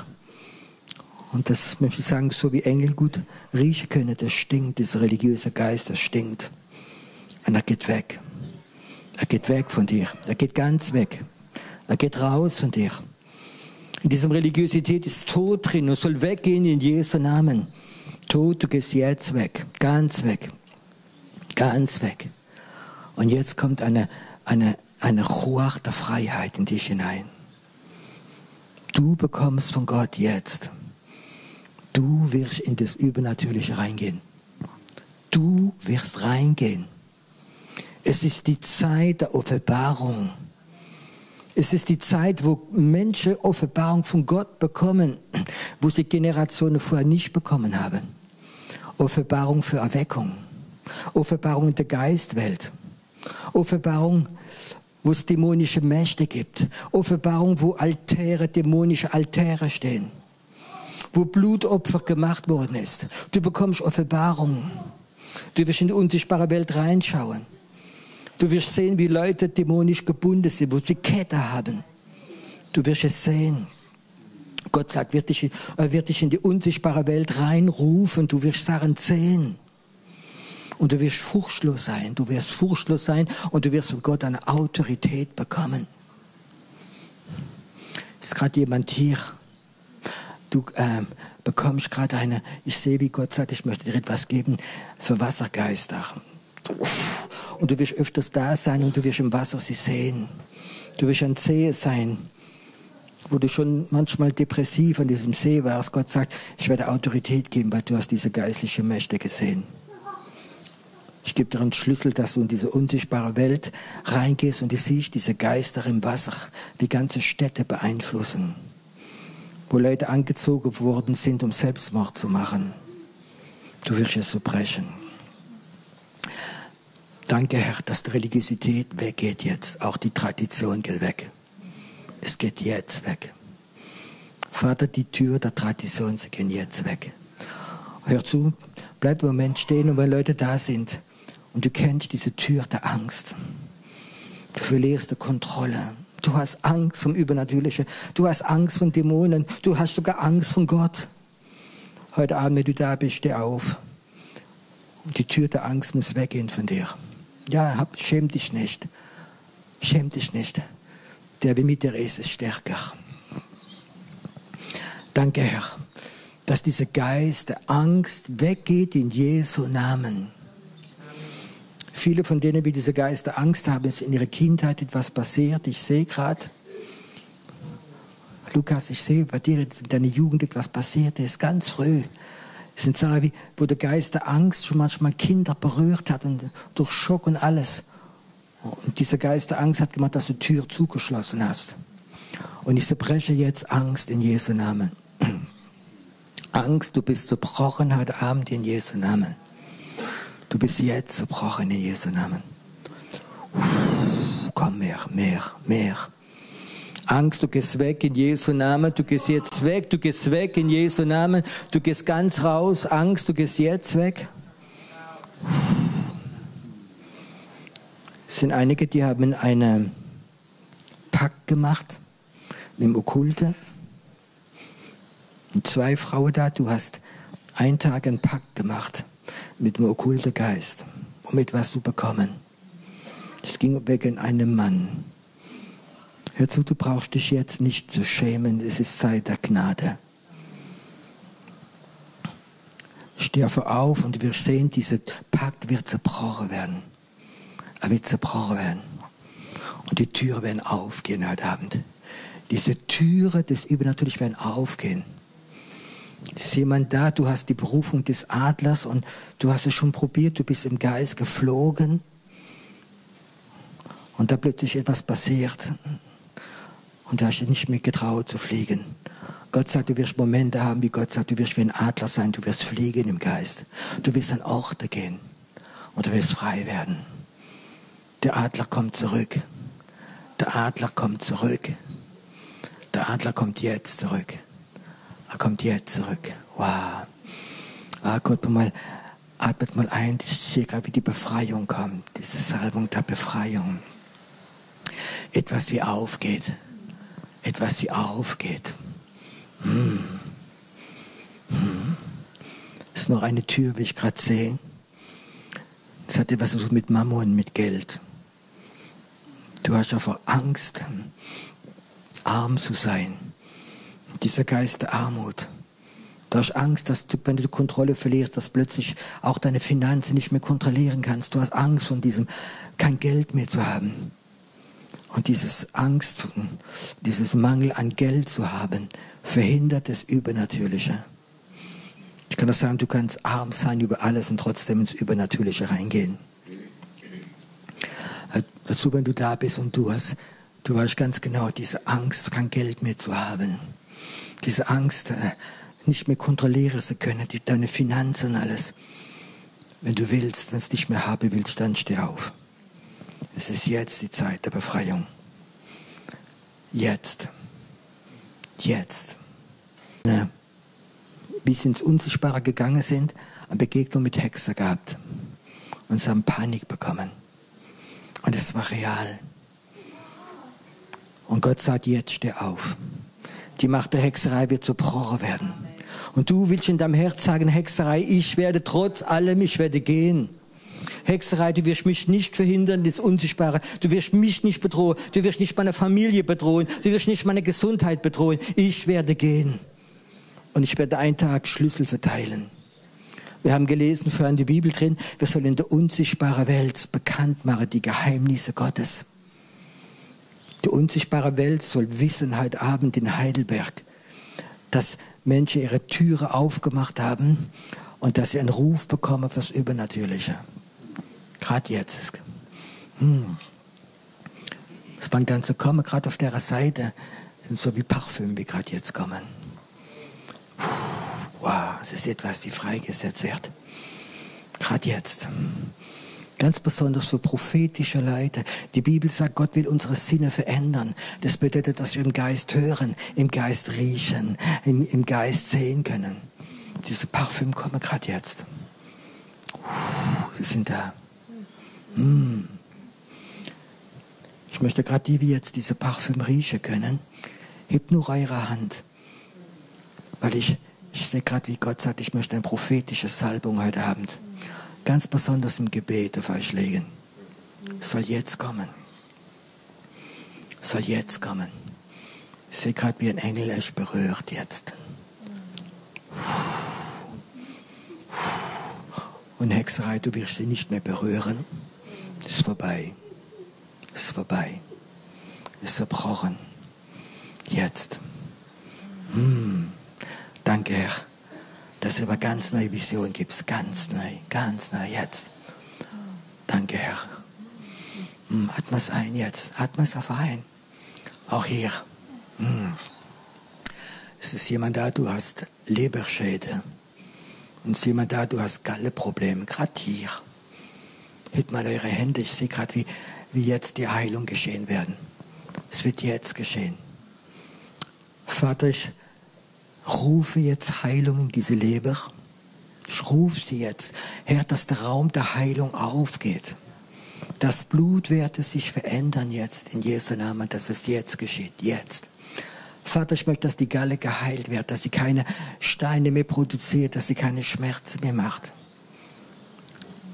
Und das möchte ich sagen, so wie Engel gut riechen können, das stinkt, dieser religiöse Geist, das stinkt. Und er geht weg. Er geht weg von dir. Er geht ganz weg. Er geht raus von dir. In diesem Religiosität ist Tod drin und soll weggehen in Jesu Namen. Tod, du gehst jetzt weg. Ganz weg. Ganz weg. Und jetzt kommt eine, eine, eine Ruach der Freiheit in dich hinein. Du bekommst von Gott jetzt. Du wirst in das Übernatürliche reingehen. Du wirst reingehen. Es ist die Zeit der Offenbarung. Es ist die Zeit, wo Menschen Offenbarung von Gott bekommen, wo sie Generationen vorher nicht bekommen haben. Offenbarung für Erweckung. Offenbarung in der Geistwelt. Offenbarung, wo es dämonische Mächte gibt. Offenbarung, wo Altäre, dämonische Altäre stehen. Wo Blutopfer gemacht worden ist. Du bekommst Offenbarung. Du wirst in die unsichtbare Welt reinschauen. Du wirst sehen, wie Leute dämonisch gebunden sind, wo sie Kette haben. Du wirst es sehen. Gott sagt, wird dich, er wird dich in die unsichtbare Welt reinrufen. Du wirst Sachen sehen. Und du wirst furchtlos sein. Du wirst furchtlos sein und du wirst von Gott eine Autorität bekommen. Ist gerade jemand hier? Du äh, bekommst gerade eine, ich sehe, wie Gott sagt, ich möchte dir etwas geben für Wassergeister. Und du wirst öfters da sein und du wirst im Wasser sie sehen. Du wirst ein See sein, wo du schon manchmal depressiv an diesem See warst. Gott sagt, ich werde Autorität geben, weil du hast diese geistlichen Mächte gesehen. Ich gebe dir einen Schlüssel, dass du in diese unsichtbare Welt reingehst und du siehst diese Geister im Wasser, die ganze Städte beeinflussen, wo Leute angezogen worden sind, um Selbstmord zu machen. Du wirst es so brechen. Danke, Herr, dass die Religiosität weggeht jetzt. Auch die Tradition geht weg. Es geht jetzt weg. Vater, die Tür der Tradition, sie gehen jetzt weg. Hör zu, bleib im Moment stehen und wenn Leute da sind und du kennst diese Tür der Angst, du verlierst die Kontrolle. Du hast Angst vom Übernatürlichen. Du hast Angst von Dämonen. Du hast sogar Angst von Gott. Heute Abend, wenn du da bist, steh auf. Die Tür der Angst muss weggehen von dir. Ja, hab, schäm dich nicht. Schäm dich nicht. Der, wie mit dir ist, ist stärker. Danke, Herr, dass dieser Geist der Angst weggeht in Jesu Namen. Viele von denen, die diese Geist der Angst haben, ist in ihrer Kindheit etwas passiert. Ich sehe gerade, Lukas, ich sehe bei dir in deiner Jugend etwas passiert ist, ganz früh. Es sind Sachen, wo der Geist der Angst schon manchmal Kinder berührt hat und durch Schock und alles. Und dieser Geist der Angst hat gemacht, dass du die Tür zugeschlossen hast. Und ich zerbreche jetzt Angst in Jesu Namen. [CLEARS THROAT] Angst, du bist zerbrochen heute Abend in Jesu Namen. Du bist jetzt zerbrochen in Jesu Namen. Komm mehr, mehr, mehr. Angst, du gehst weg in Jesu Namen, du gehst jetzt weg, du gehst weg in Jesu Namen, du gehst ganz raus, Angst, du gehst jetzt weg. Es sind einige, die haben einen Pakt gemacht mit dem Okkulte. Und zwei Frauen da, du hast einen Tag einen Pakt gemacht mit dem okkulten Geist, um etwas zu bekommen. Es ging wegen einem Mann. Hör zu, du brauchst dich jetzt nicht zu schämen, es ist Zeit der Gnade. Steh auf und wir sehen, dieser Pakt wird zerbrochen werden. Er wird zerbrochen werden. Und die Türen werden aufgehen heute Abend. Diese Türen des Übernatürlichen werden aufgehen. Ist jemand da, du hast die Berufung des Adlers und du hast es schon probiert, du bist im Geist geflogen und da plötzlich etwas passiert und da hast du nicht mehr getraut zu fliegen. Gott sagt, du wirst Momente haben, wie Gott sagt, du wirst wie ein Adler sein, du wirst fliegen im Geist. Du wirst an Orte gehen und du wirst frei werden. Der Adler kommt zurück. Der Adler kommt zurück. Der Adler kommt jetzt zurück. Er kommt jetzt zurück. Wow. Ah, Gott, mal, atmet mal ein. Gerade, wie die Befreiung kommt. Diese Salbung der Befreiung. Etwas, wie aufgeht. Etwas, wie aufgeht. Hm. Hm. Ist noch eine Tür, wie ich gerade sehe. Das hat etwas mit Mammon, mit Geld. Du hast einfach Angst, arm zu sein. Dieser Geist der Armut. Du hast Angst, dass du, wenn du die Kontrolle verlierst, dass plötzlich auch deine Finanzen nicht mehr kontrollieren kannst. Du hast Angst von diesem, kein Geld mehr zu haben. Und dieses Angst, dieses Mangel an Geld zu haben, verhindert das Übernatürliche. Ich kann das sagen, du kannst arm sein über alles und trotzdem ins Übernatürliche reingehen. Dazu, wenn du da bist und du hast, du weißt ganz genau, diese Angst, kein Geld mehr zu haben. Diese Angst, äh, nicht mehr kontrollieren zu können, deine Finanzen, alles. Wenn du willst, wenn es nicht mehr haben willst, dann steh auf. Es ist jetzt die Zeit der Befreiung. Jetzt. Jetzt. Ja. Bis ins Unsichtbare gegangen sind, eine Begegnung mit Hexer gehabt. Und sie haben Panik bekommen. Und es war real. Und Gott sagt, jetzt steh auf. Die Macht der Hexerei wird zerbrochen werden. Und du willst in deinem Herz sagen, Hexerei, ich werde trotz allem, ich werde gehen. Hexerei, du wirst mich nicht verhindern, das Unsichtbare. Du wirst mich nicht bedrohen. Du wirst nicht meine Familie bedrohen. Du wirst nicht meine Gesundheit bedrohen. Ich werde gehen. Und ich werde einen Tag Schlüssel verteilen. Wir haben gelesen, vorhin die Bibel drin, wir sollen in der unsichtbaren Welt bekannt machen die Geheimnisse Gottes. Die unsichtbare Welt soll wissen heute Abend in Heidelberg, dass Menschen ihre Türe aufgemacht haben und dass sie einen Ruf bekommen auf das Übernatürliche. Gerade jetzt. Hm. Das fängt dann zu kommen, gerade auf der Seite, sind so wie Parfüm, wie gerade jetzt kommen. Puh. Wow, es ist etwas, die freigesetzt wird. Gerade jetzt. Ganz besonders für prophetische Leute. Die Bibel sagt, Gott will unsere Sinne verändern. Das bedeutet, dass wir im Geist hören, im Geist riechen, im, im Geist sehen können. Diese Parfüm kommen gerade jetzt. Sie sind da. Hm. Ich möchte gerade die, die jetzt diese Parfüm riechen können, hebt nur eure Hand. Weil ich ich sehe gerade, wie Gott sagt, ich möchte eine prophetische Salbung heute Abend. Ganz besonders im Gebet auf euch legen. Soll jetzt kommen. Soll jetzt kommen. Ich sehe gerade, wie ein Engel euch berührt jetzt. Und Hexerei, du wirst sie nicht mehr berühren. Ist vorbei. Ist vorbei. Ist zerbrochen. Jetzt. Hm. Danke, Herr, dass du aber ganz neue Vision gibst. Ganz neu, ganz neu jetzt. Danke, Herr. Hm, atme es ein jetzt. Atme es auf ein. Auch hier. Hm. Es ist jemand da, du hast Leberschäde. Und es ist jemand da, du hast Galleprobleme. Gerade hier. Hebt mal eure Hände. Ich sehe gerade, wie, wie jetzt die Heilung geschehen werden. Es wird jetzt geschehen. Vater, ich rufe jetzt Heilung in diese Leber. Ich rufe sie jetzt. Herr, dass der Raum der Heilung aufgeht. Dass Blutwerte sich verändern jetzt in Jesu Namen, dass es jetzt geschieht. Jetzt. Vater, ich möchte, dass die Galle geheilt wird, dass sie keine Steine mehr produziert, dass sie keine Schmerzen mehr macht.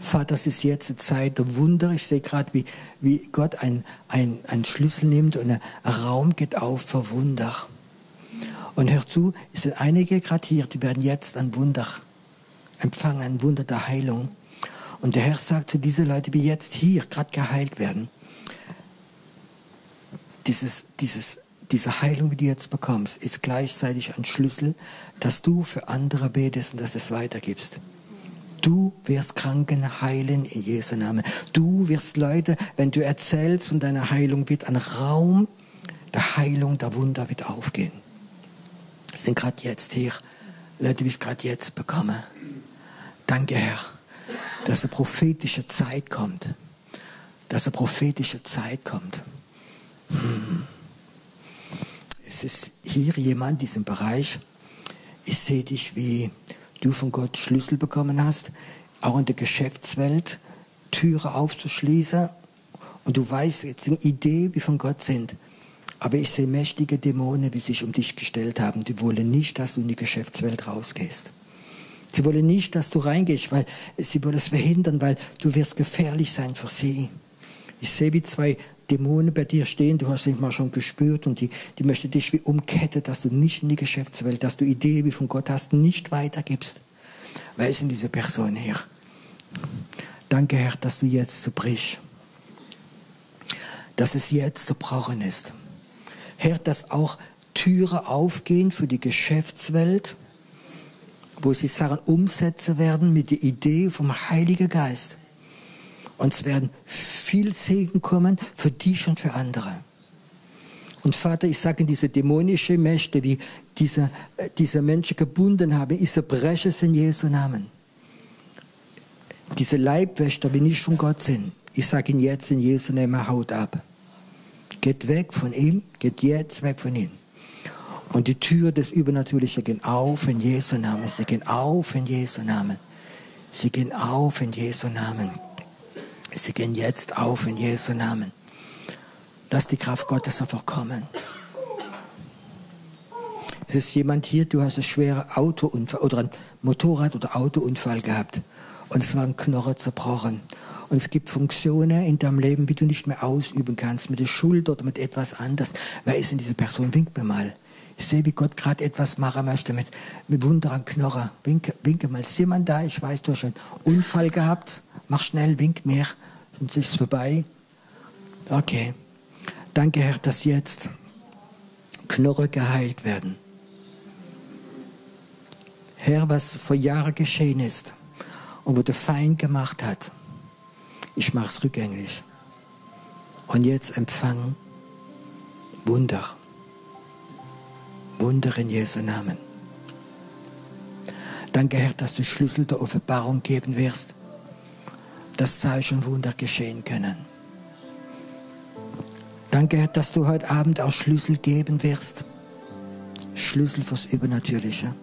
Vater, es ist jetzt eine Zeit der Wunder. Ich sehe gerade, wie, wie Gott einen ein Schlüssel nimmt und ein Raum geht auf für Wunder. Und hör zu, es sind einige gerade hier, die werden jetzt ein Wunder empfangen, ein Wunder der Heilung. Und der Herr sagt zu diesen Leuten, die jetzt hier gerade geheilt werden, dieses, dieses, diese Heilung, die du jetzt bekommst, ist gleichzeitig ein Schlüssel, dass du für andere betest und dass du es weitergibst. Du wirst Kranken heilen in Jesu Namen. Du wirst Leute, wenn du erzählst von deiner Heilung, wird ein Raum der Heilung, der Wunder wird aufgehen. Wir sind gerade jetzt hier. Leute, die es gerade jetzt bekommen. Danke, Herr, dass eine prophetische Zeit kommt. Dass eine prophetische Zeit kommt. Hm. Es ist hier jemand in diesem Bereich. Ich sehe dich wie du von Gott Schlüssel bekommen hast, auch in der Geschäftswelt Türe aufzuschließen und du weißt jetzt eine Idee, wie von Gott sind. Aber ich sehe mächtige Dämonen, die sich um dich gestellt haben. Die wollen nicht, dass du in die Geschäftswelt rausgehst. Sie wollen nicht, dass du reingehst, weil sie wollen es verhindern, weil du wirst gefährlich sein für sie. Ich sehe, wie zwei Dämonen bei dir stehen, du hast sie mal schon gespürt und die, die möchten dich wie umketten, dass du nicht in die Geschäftswelt, dass du Ideen wie von Gott hast, nicht weitergibst. Wer ist denn diese Person hier? Danke, Herr, dass du jetzt so brichst. Dass es jetzt so brauchen ist. Herr, dass auch Türen aufgehen für die Geschäftswelt, wo sie Sachen umsetzen werden mit der Idee vom Heiligen Geist. Und es werden viel Segen kommen für dich und für andere. Und Vater, ich sage, diese dämonischen Mächte, die diese, äh, diese Menschen gebunden haben, ich zerbreche es in Jesu Namen. Diese Leibwächter, die nicht von Gott sind, ich sage ihnen jetzt in Jesu Namen, haut ab. Geht weg von ihm, geht jetzt weg von ihm. Und die Tür des Übernatürlichen gehen auf in Jesu Namen. Sie gehen auf in Jesu Namen. Sie gehen auf in Jesu Namen. Sie gehen jetzt auf in Jesu Namen. Lass die Kraft Gottes einfach kommen. Es ist jemand hier, du hast einen schweren Autounfall oder einen Motorrad- oder Autounfall gehabt und es war ein Knochen zerbrochen. Und es gibt Funktionen in deinem Leben, die du nicht mehr ausüben kannst, mit der Schuld oder mit etwas anderes. Wer ist denn diese Person? Wink mir mal. Ich sehe, wie Gott gerade etwas machen möchte mit, mit Wunder an Knochen. Winke, winke mal. Ist jemand da? Ich weiß, du hast einen Unfall gehabt. Mach schnell, wink mir, sonst ist es vorbei. Okay. Danke, Herr, dass jetzt Knochen geheilt werden. Herr, was vor Jahren geschehen ist und wo der Feind gemacht hat, ich mache es rückgängig. Und jetzt empfang Wunder. Wunder in Jesu Namen. Danke, Herr, dass du Schlüssel der Offenbarung geben wirst, dass Zeichen und Wunder geschehen können. Danke, Herr, dass du heute Abend auch Schlüssel geben wirst. Schlüssel fürs Übernatürliche.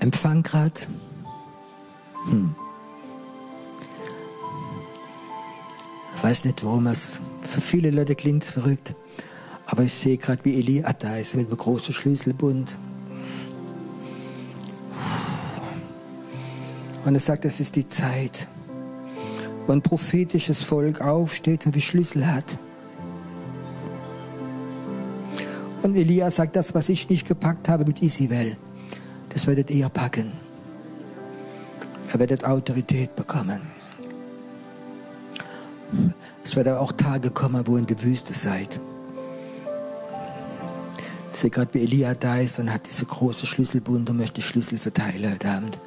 Empfang gerade. Hm. Ich weiß nicht, warum es für viele Leute klingt verrückt. Aber ich sehe gerade, wie Elia da ist mit einem großen Schlüsselbund. Und er sagt, es ist die Zeit, wo ein prophetisches Volk aufsteht und wie Schlüssel hat. Und Elia sagt, das, was ich nicht gepackt habe mit Isabel, das werdet ihr packen. Er werdet Autorität bekommen. Es werden auch Tage kommen, wo ihr in der Wüste seid. Ich sehe gerade, wie Elia da ist und hat diese große Schlüsselbund und möchte Schlüssel verteilen heute Abend.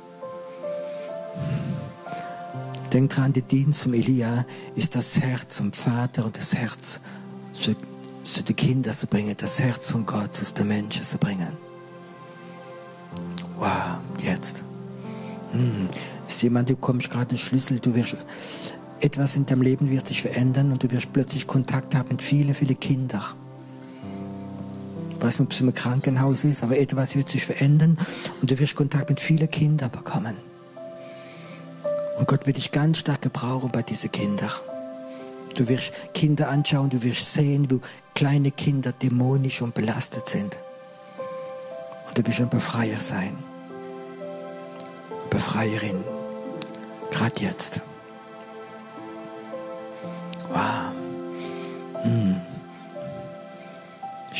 Denkt dran, der Dienst zum Elia ist das Herz zum Vater und das Herz zu, zu den Kindern zu bringen, das Herz von Gott zu den Menschen zu bringen. Wow, jetzt. Hm. Ist jemand, du kommst gerade einen Schlüssel, du wirst etwas in deinem Leben wird sich verändern und du wirst plötzlich Kontakt haben mit vielen, vielen Kindern. Ich weiß nicht, ob es im Krankenhaus ist, aber etwas wird sich verändern und du wirst Kontakt mit vielen Kindern bekommen. Und Gott wird dich ganz stark gebrauchen bei diesen Kindern. Du wirst Kinder anschauen, du wirst sehen, wie kleine Kinder dämonisch und belastet sind. Und du wirst ein Befreier sein. Befreierin. Gerade jetzt. Wow.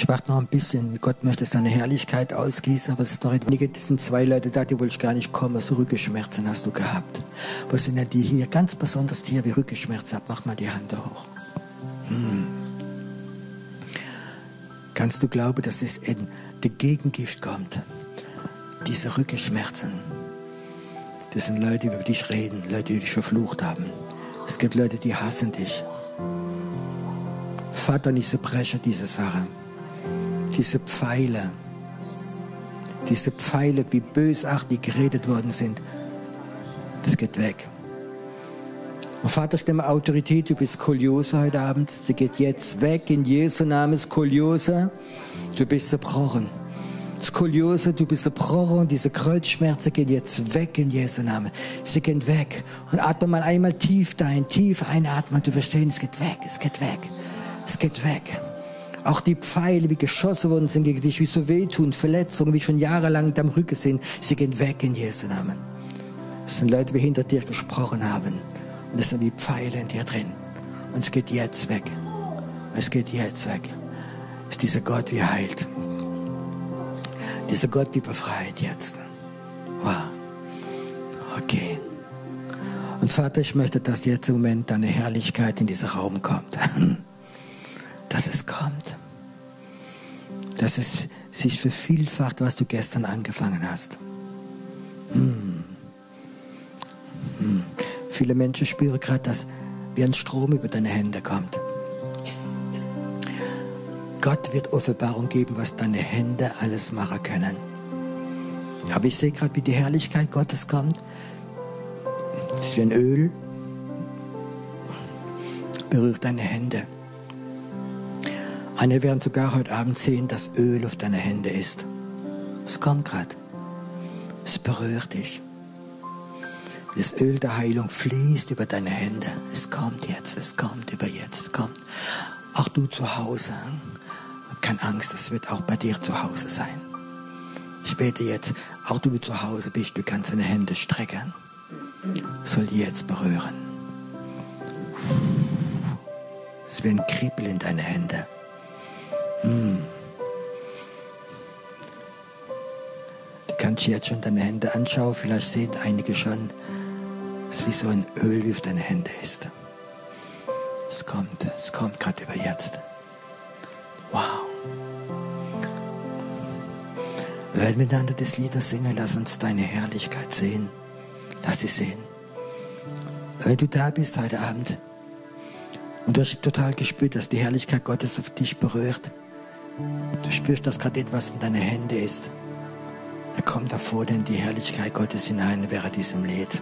Ich warte noch ein bisschen. Gott möchte seine Herrlichkeit ausgießen, aber es ist noch wenige, es sind zwei Leute da, die wollte ich gar nicht kommen. So Rückenschmerzen hast du gehabt. Was sind denn die hier? Ganz besonders die hier, wie Rückenschmerzen habt, mach mal die Hand hoch. Hm. Kannst du glauben, dass es in der Gegengift kommt? Diese Rückenschmerzen. Das sind Leute, die über dich reden, Leute, die dich verflucht haben. Es gibt Leute, die hassen dich. Vater, nicht zerbreche diese Sache. Diese Pfeile, diese Pfeile, wie bösartig geredet worden sind, das geht weg. Und Vater, stimme Autorität, du bist Skoliose heute Abend. Sie geht jetzt weg in Jesu Namen, Skoliose. Du bist zerbrochen. Skoliose, du bist zerbrochen. Diese Kreuzschmerzen gehen jetzt weg in Jesu Namen. Sie gehen weg. Und atme mal einmal tief ein, tief einatmen. Du wirst sehen, es geht weg, es geht weg. Es geht weg. Auch die Pfeile, wie geschossen worden sind gegen dich, wie so wehtun, Verletzungen, wie schon jahrelang in deinem Rücken sind, sie gehen weg in Jesu Namen. Das sind Leute, die hinter dir gesprochen haben. Und das sind wie Pfeile in dir drin. Und es geht jetzt weg. Es geht jetzt weg. Es ist dieser Gott, wie er heilt. Dieser Gott, wie befreit jetzt. Wow. Okay. Und Vater, ich möchte, dass jetzt im Moment deine Herrlichkeit in diesen Raum kommt. [LAUGHS] Dass es kommt. Dass es sich vervielfacht, was du gestern angefangen hast. Hm. Hm. Viele Menschen spüren gerade, dass wie ein Strom über deine Hände kommt. Gott wird Offenbarung geben, was deine Hände alles machen können. Aber ich sehe gerade, wie die Herrlichkeit Gottes kommt. Es ist wie ein Öl. Berührt deine Hände. Einige werden sogar heute Abend sehen, dass Öl auf deine Hände ist. Es kommt gerade. Es berührt dich. Das Öl der Heilung fließt über deine Hände. Es kommt jetzt, es kommt über jetzt, kommt. Auch du zu Hause. Keine Angst, es wird auch bei dir zu Hause sein. Ich bete jetzt, auch du zu Hause bist, du kannst deine Hände strecken. Soll jetzt berühren. Es wird ein Kribbel in deine Hände. Hm. Du kannst jetzt schon deine Hände anschauen, vielleicht sehen einige schon, es wie so ein Öl, wie auf deine Hände ist. Es kommt, es kommt gerade über jetzt. Wow. Wir werden miteinander das Lied singen, lass uns deine Herrlichkeit sehen. Lass sie sehen. Wenn du da bist heute Abend und du hast total gespürt, dass die Herrlichkeit Gottes auf dich berührt, du spürst, dass gerade etwas in deine Hände ist, dann kommt davor denn die Herrlichkeit Gottes hinein während diesem Lied.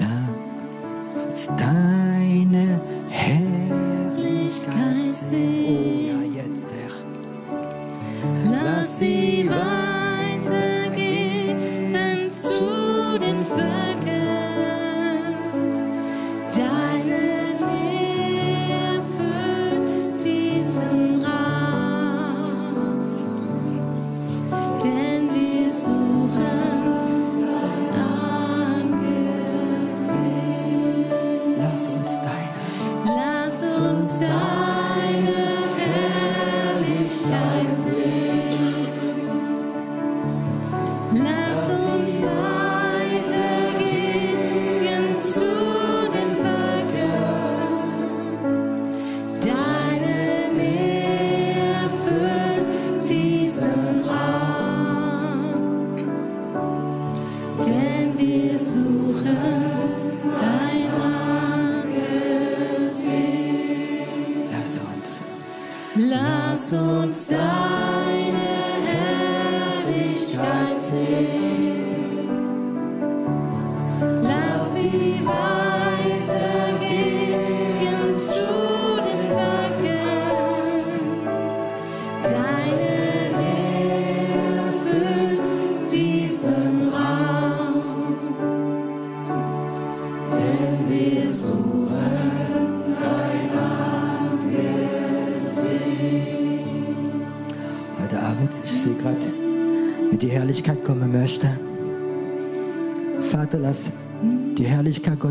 Lass deine Herrlichkeit sehen. Oh ja, jetzt, Herr. Lass sie weitergehen zu den Völkern.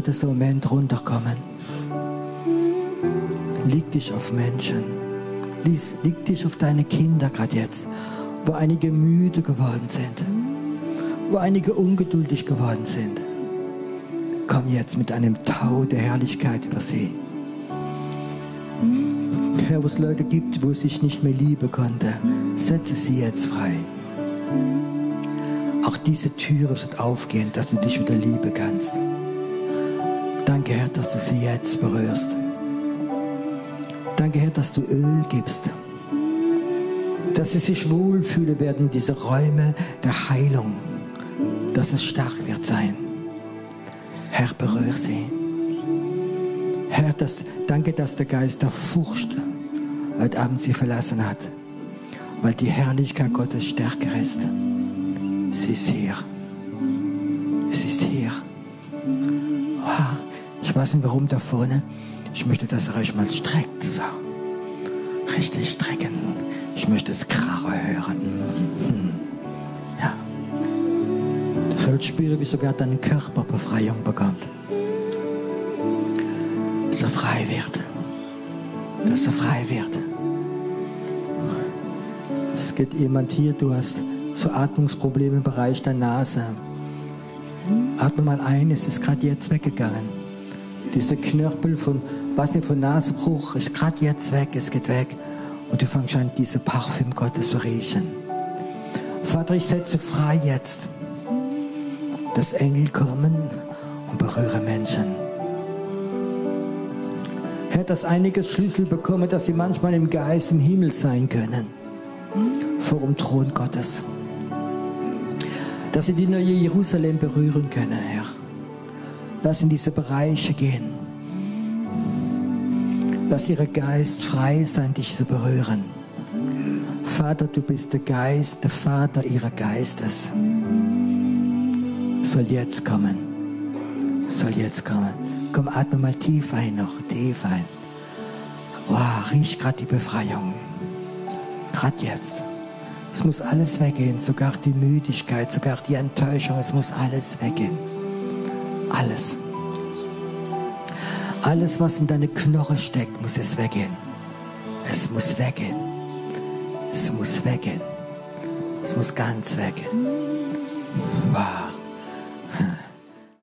Gottes im Moment runterkommen. Leg dich auf Menschen. Lies, leg dich auf deine Kinder gerade jetzt, wo einige müde geworden sind, wo einige ungeduldig geworden sind. Komm jetzt mit einem Tau der Herrlichkeit über sie. Herr, wo es Leute gibt, wo es sich nicht mehr lieben konnte, setze sie jetzt frei. Auch diese Türe wird aufgehen, dass du dich wieder lieben kannst. Danke, Herr, dass du sie jetzt berührst. Danke, Herr, dass du Öl gibst. Dass sie sich wohlfühlen werden, diese Räume der Heilung. Dass es stark wird sein. Herr, berühr sie. Herr, das, danke, dass der Geist der Furcht heute Abend sie verlassen hat, weil die Herrlichkeit Gottes stärker ist. Sie ist hier. Ich weiß nicht, warum da vorne. Ich möchte, dass ihr euch mal streckt. So. Richtig strecken. Ich möchte das Krache hören. Hm. Ja. Du sollst spüren, wie sogar dein Körper Befreiung bekommt. Dass er frei wird. Dass er frei wird. Es geht jemand hier, du hast so Atmungsprobleme im Bereich der Nase. Atme mal ein, es ist gerade jetzt weggegangen. Dieser Knörpel von, weiß nicht, von Nasenbruch ist gerade jetzt weg, es geht weg. Und du fängst an, diese Parfüm Gottes zu riechen. Vater, ich setze frei jetzt, dass Engel kommen und berühre Menschen. Herr, dass einige Schlüssel bekommen, dass sie manchmal im Geist im Himmel sein können, vor dem Thron Gottes. Dass sie die neue Jerusalem berühren können, Herr. Lass in diese Bereiche gehen. Lass ihre Geist frei sein, dich zu berühren. Vater, du bist der Geist, der Vater ihrer Geistes. Soll jetzt kommen. Soll jetzt kommen. Komm, atme mal tief ein noch, tief ein. Wow, riech gerade die Befreiung. Gerade jetzt. Es muss alles weggehen, sogar die Müdigkeit, sogar die Enttäuschung, es muss alles weggehen. Alles. Alles, was in deine Knochen steckt, muss es weggehen. Es muss weggehen. Es muss weggehen. Es muss ganz weg. Wow.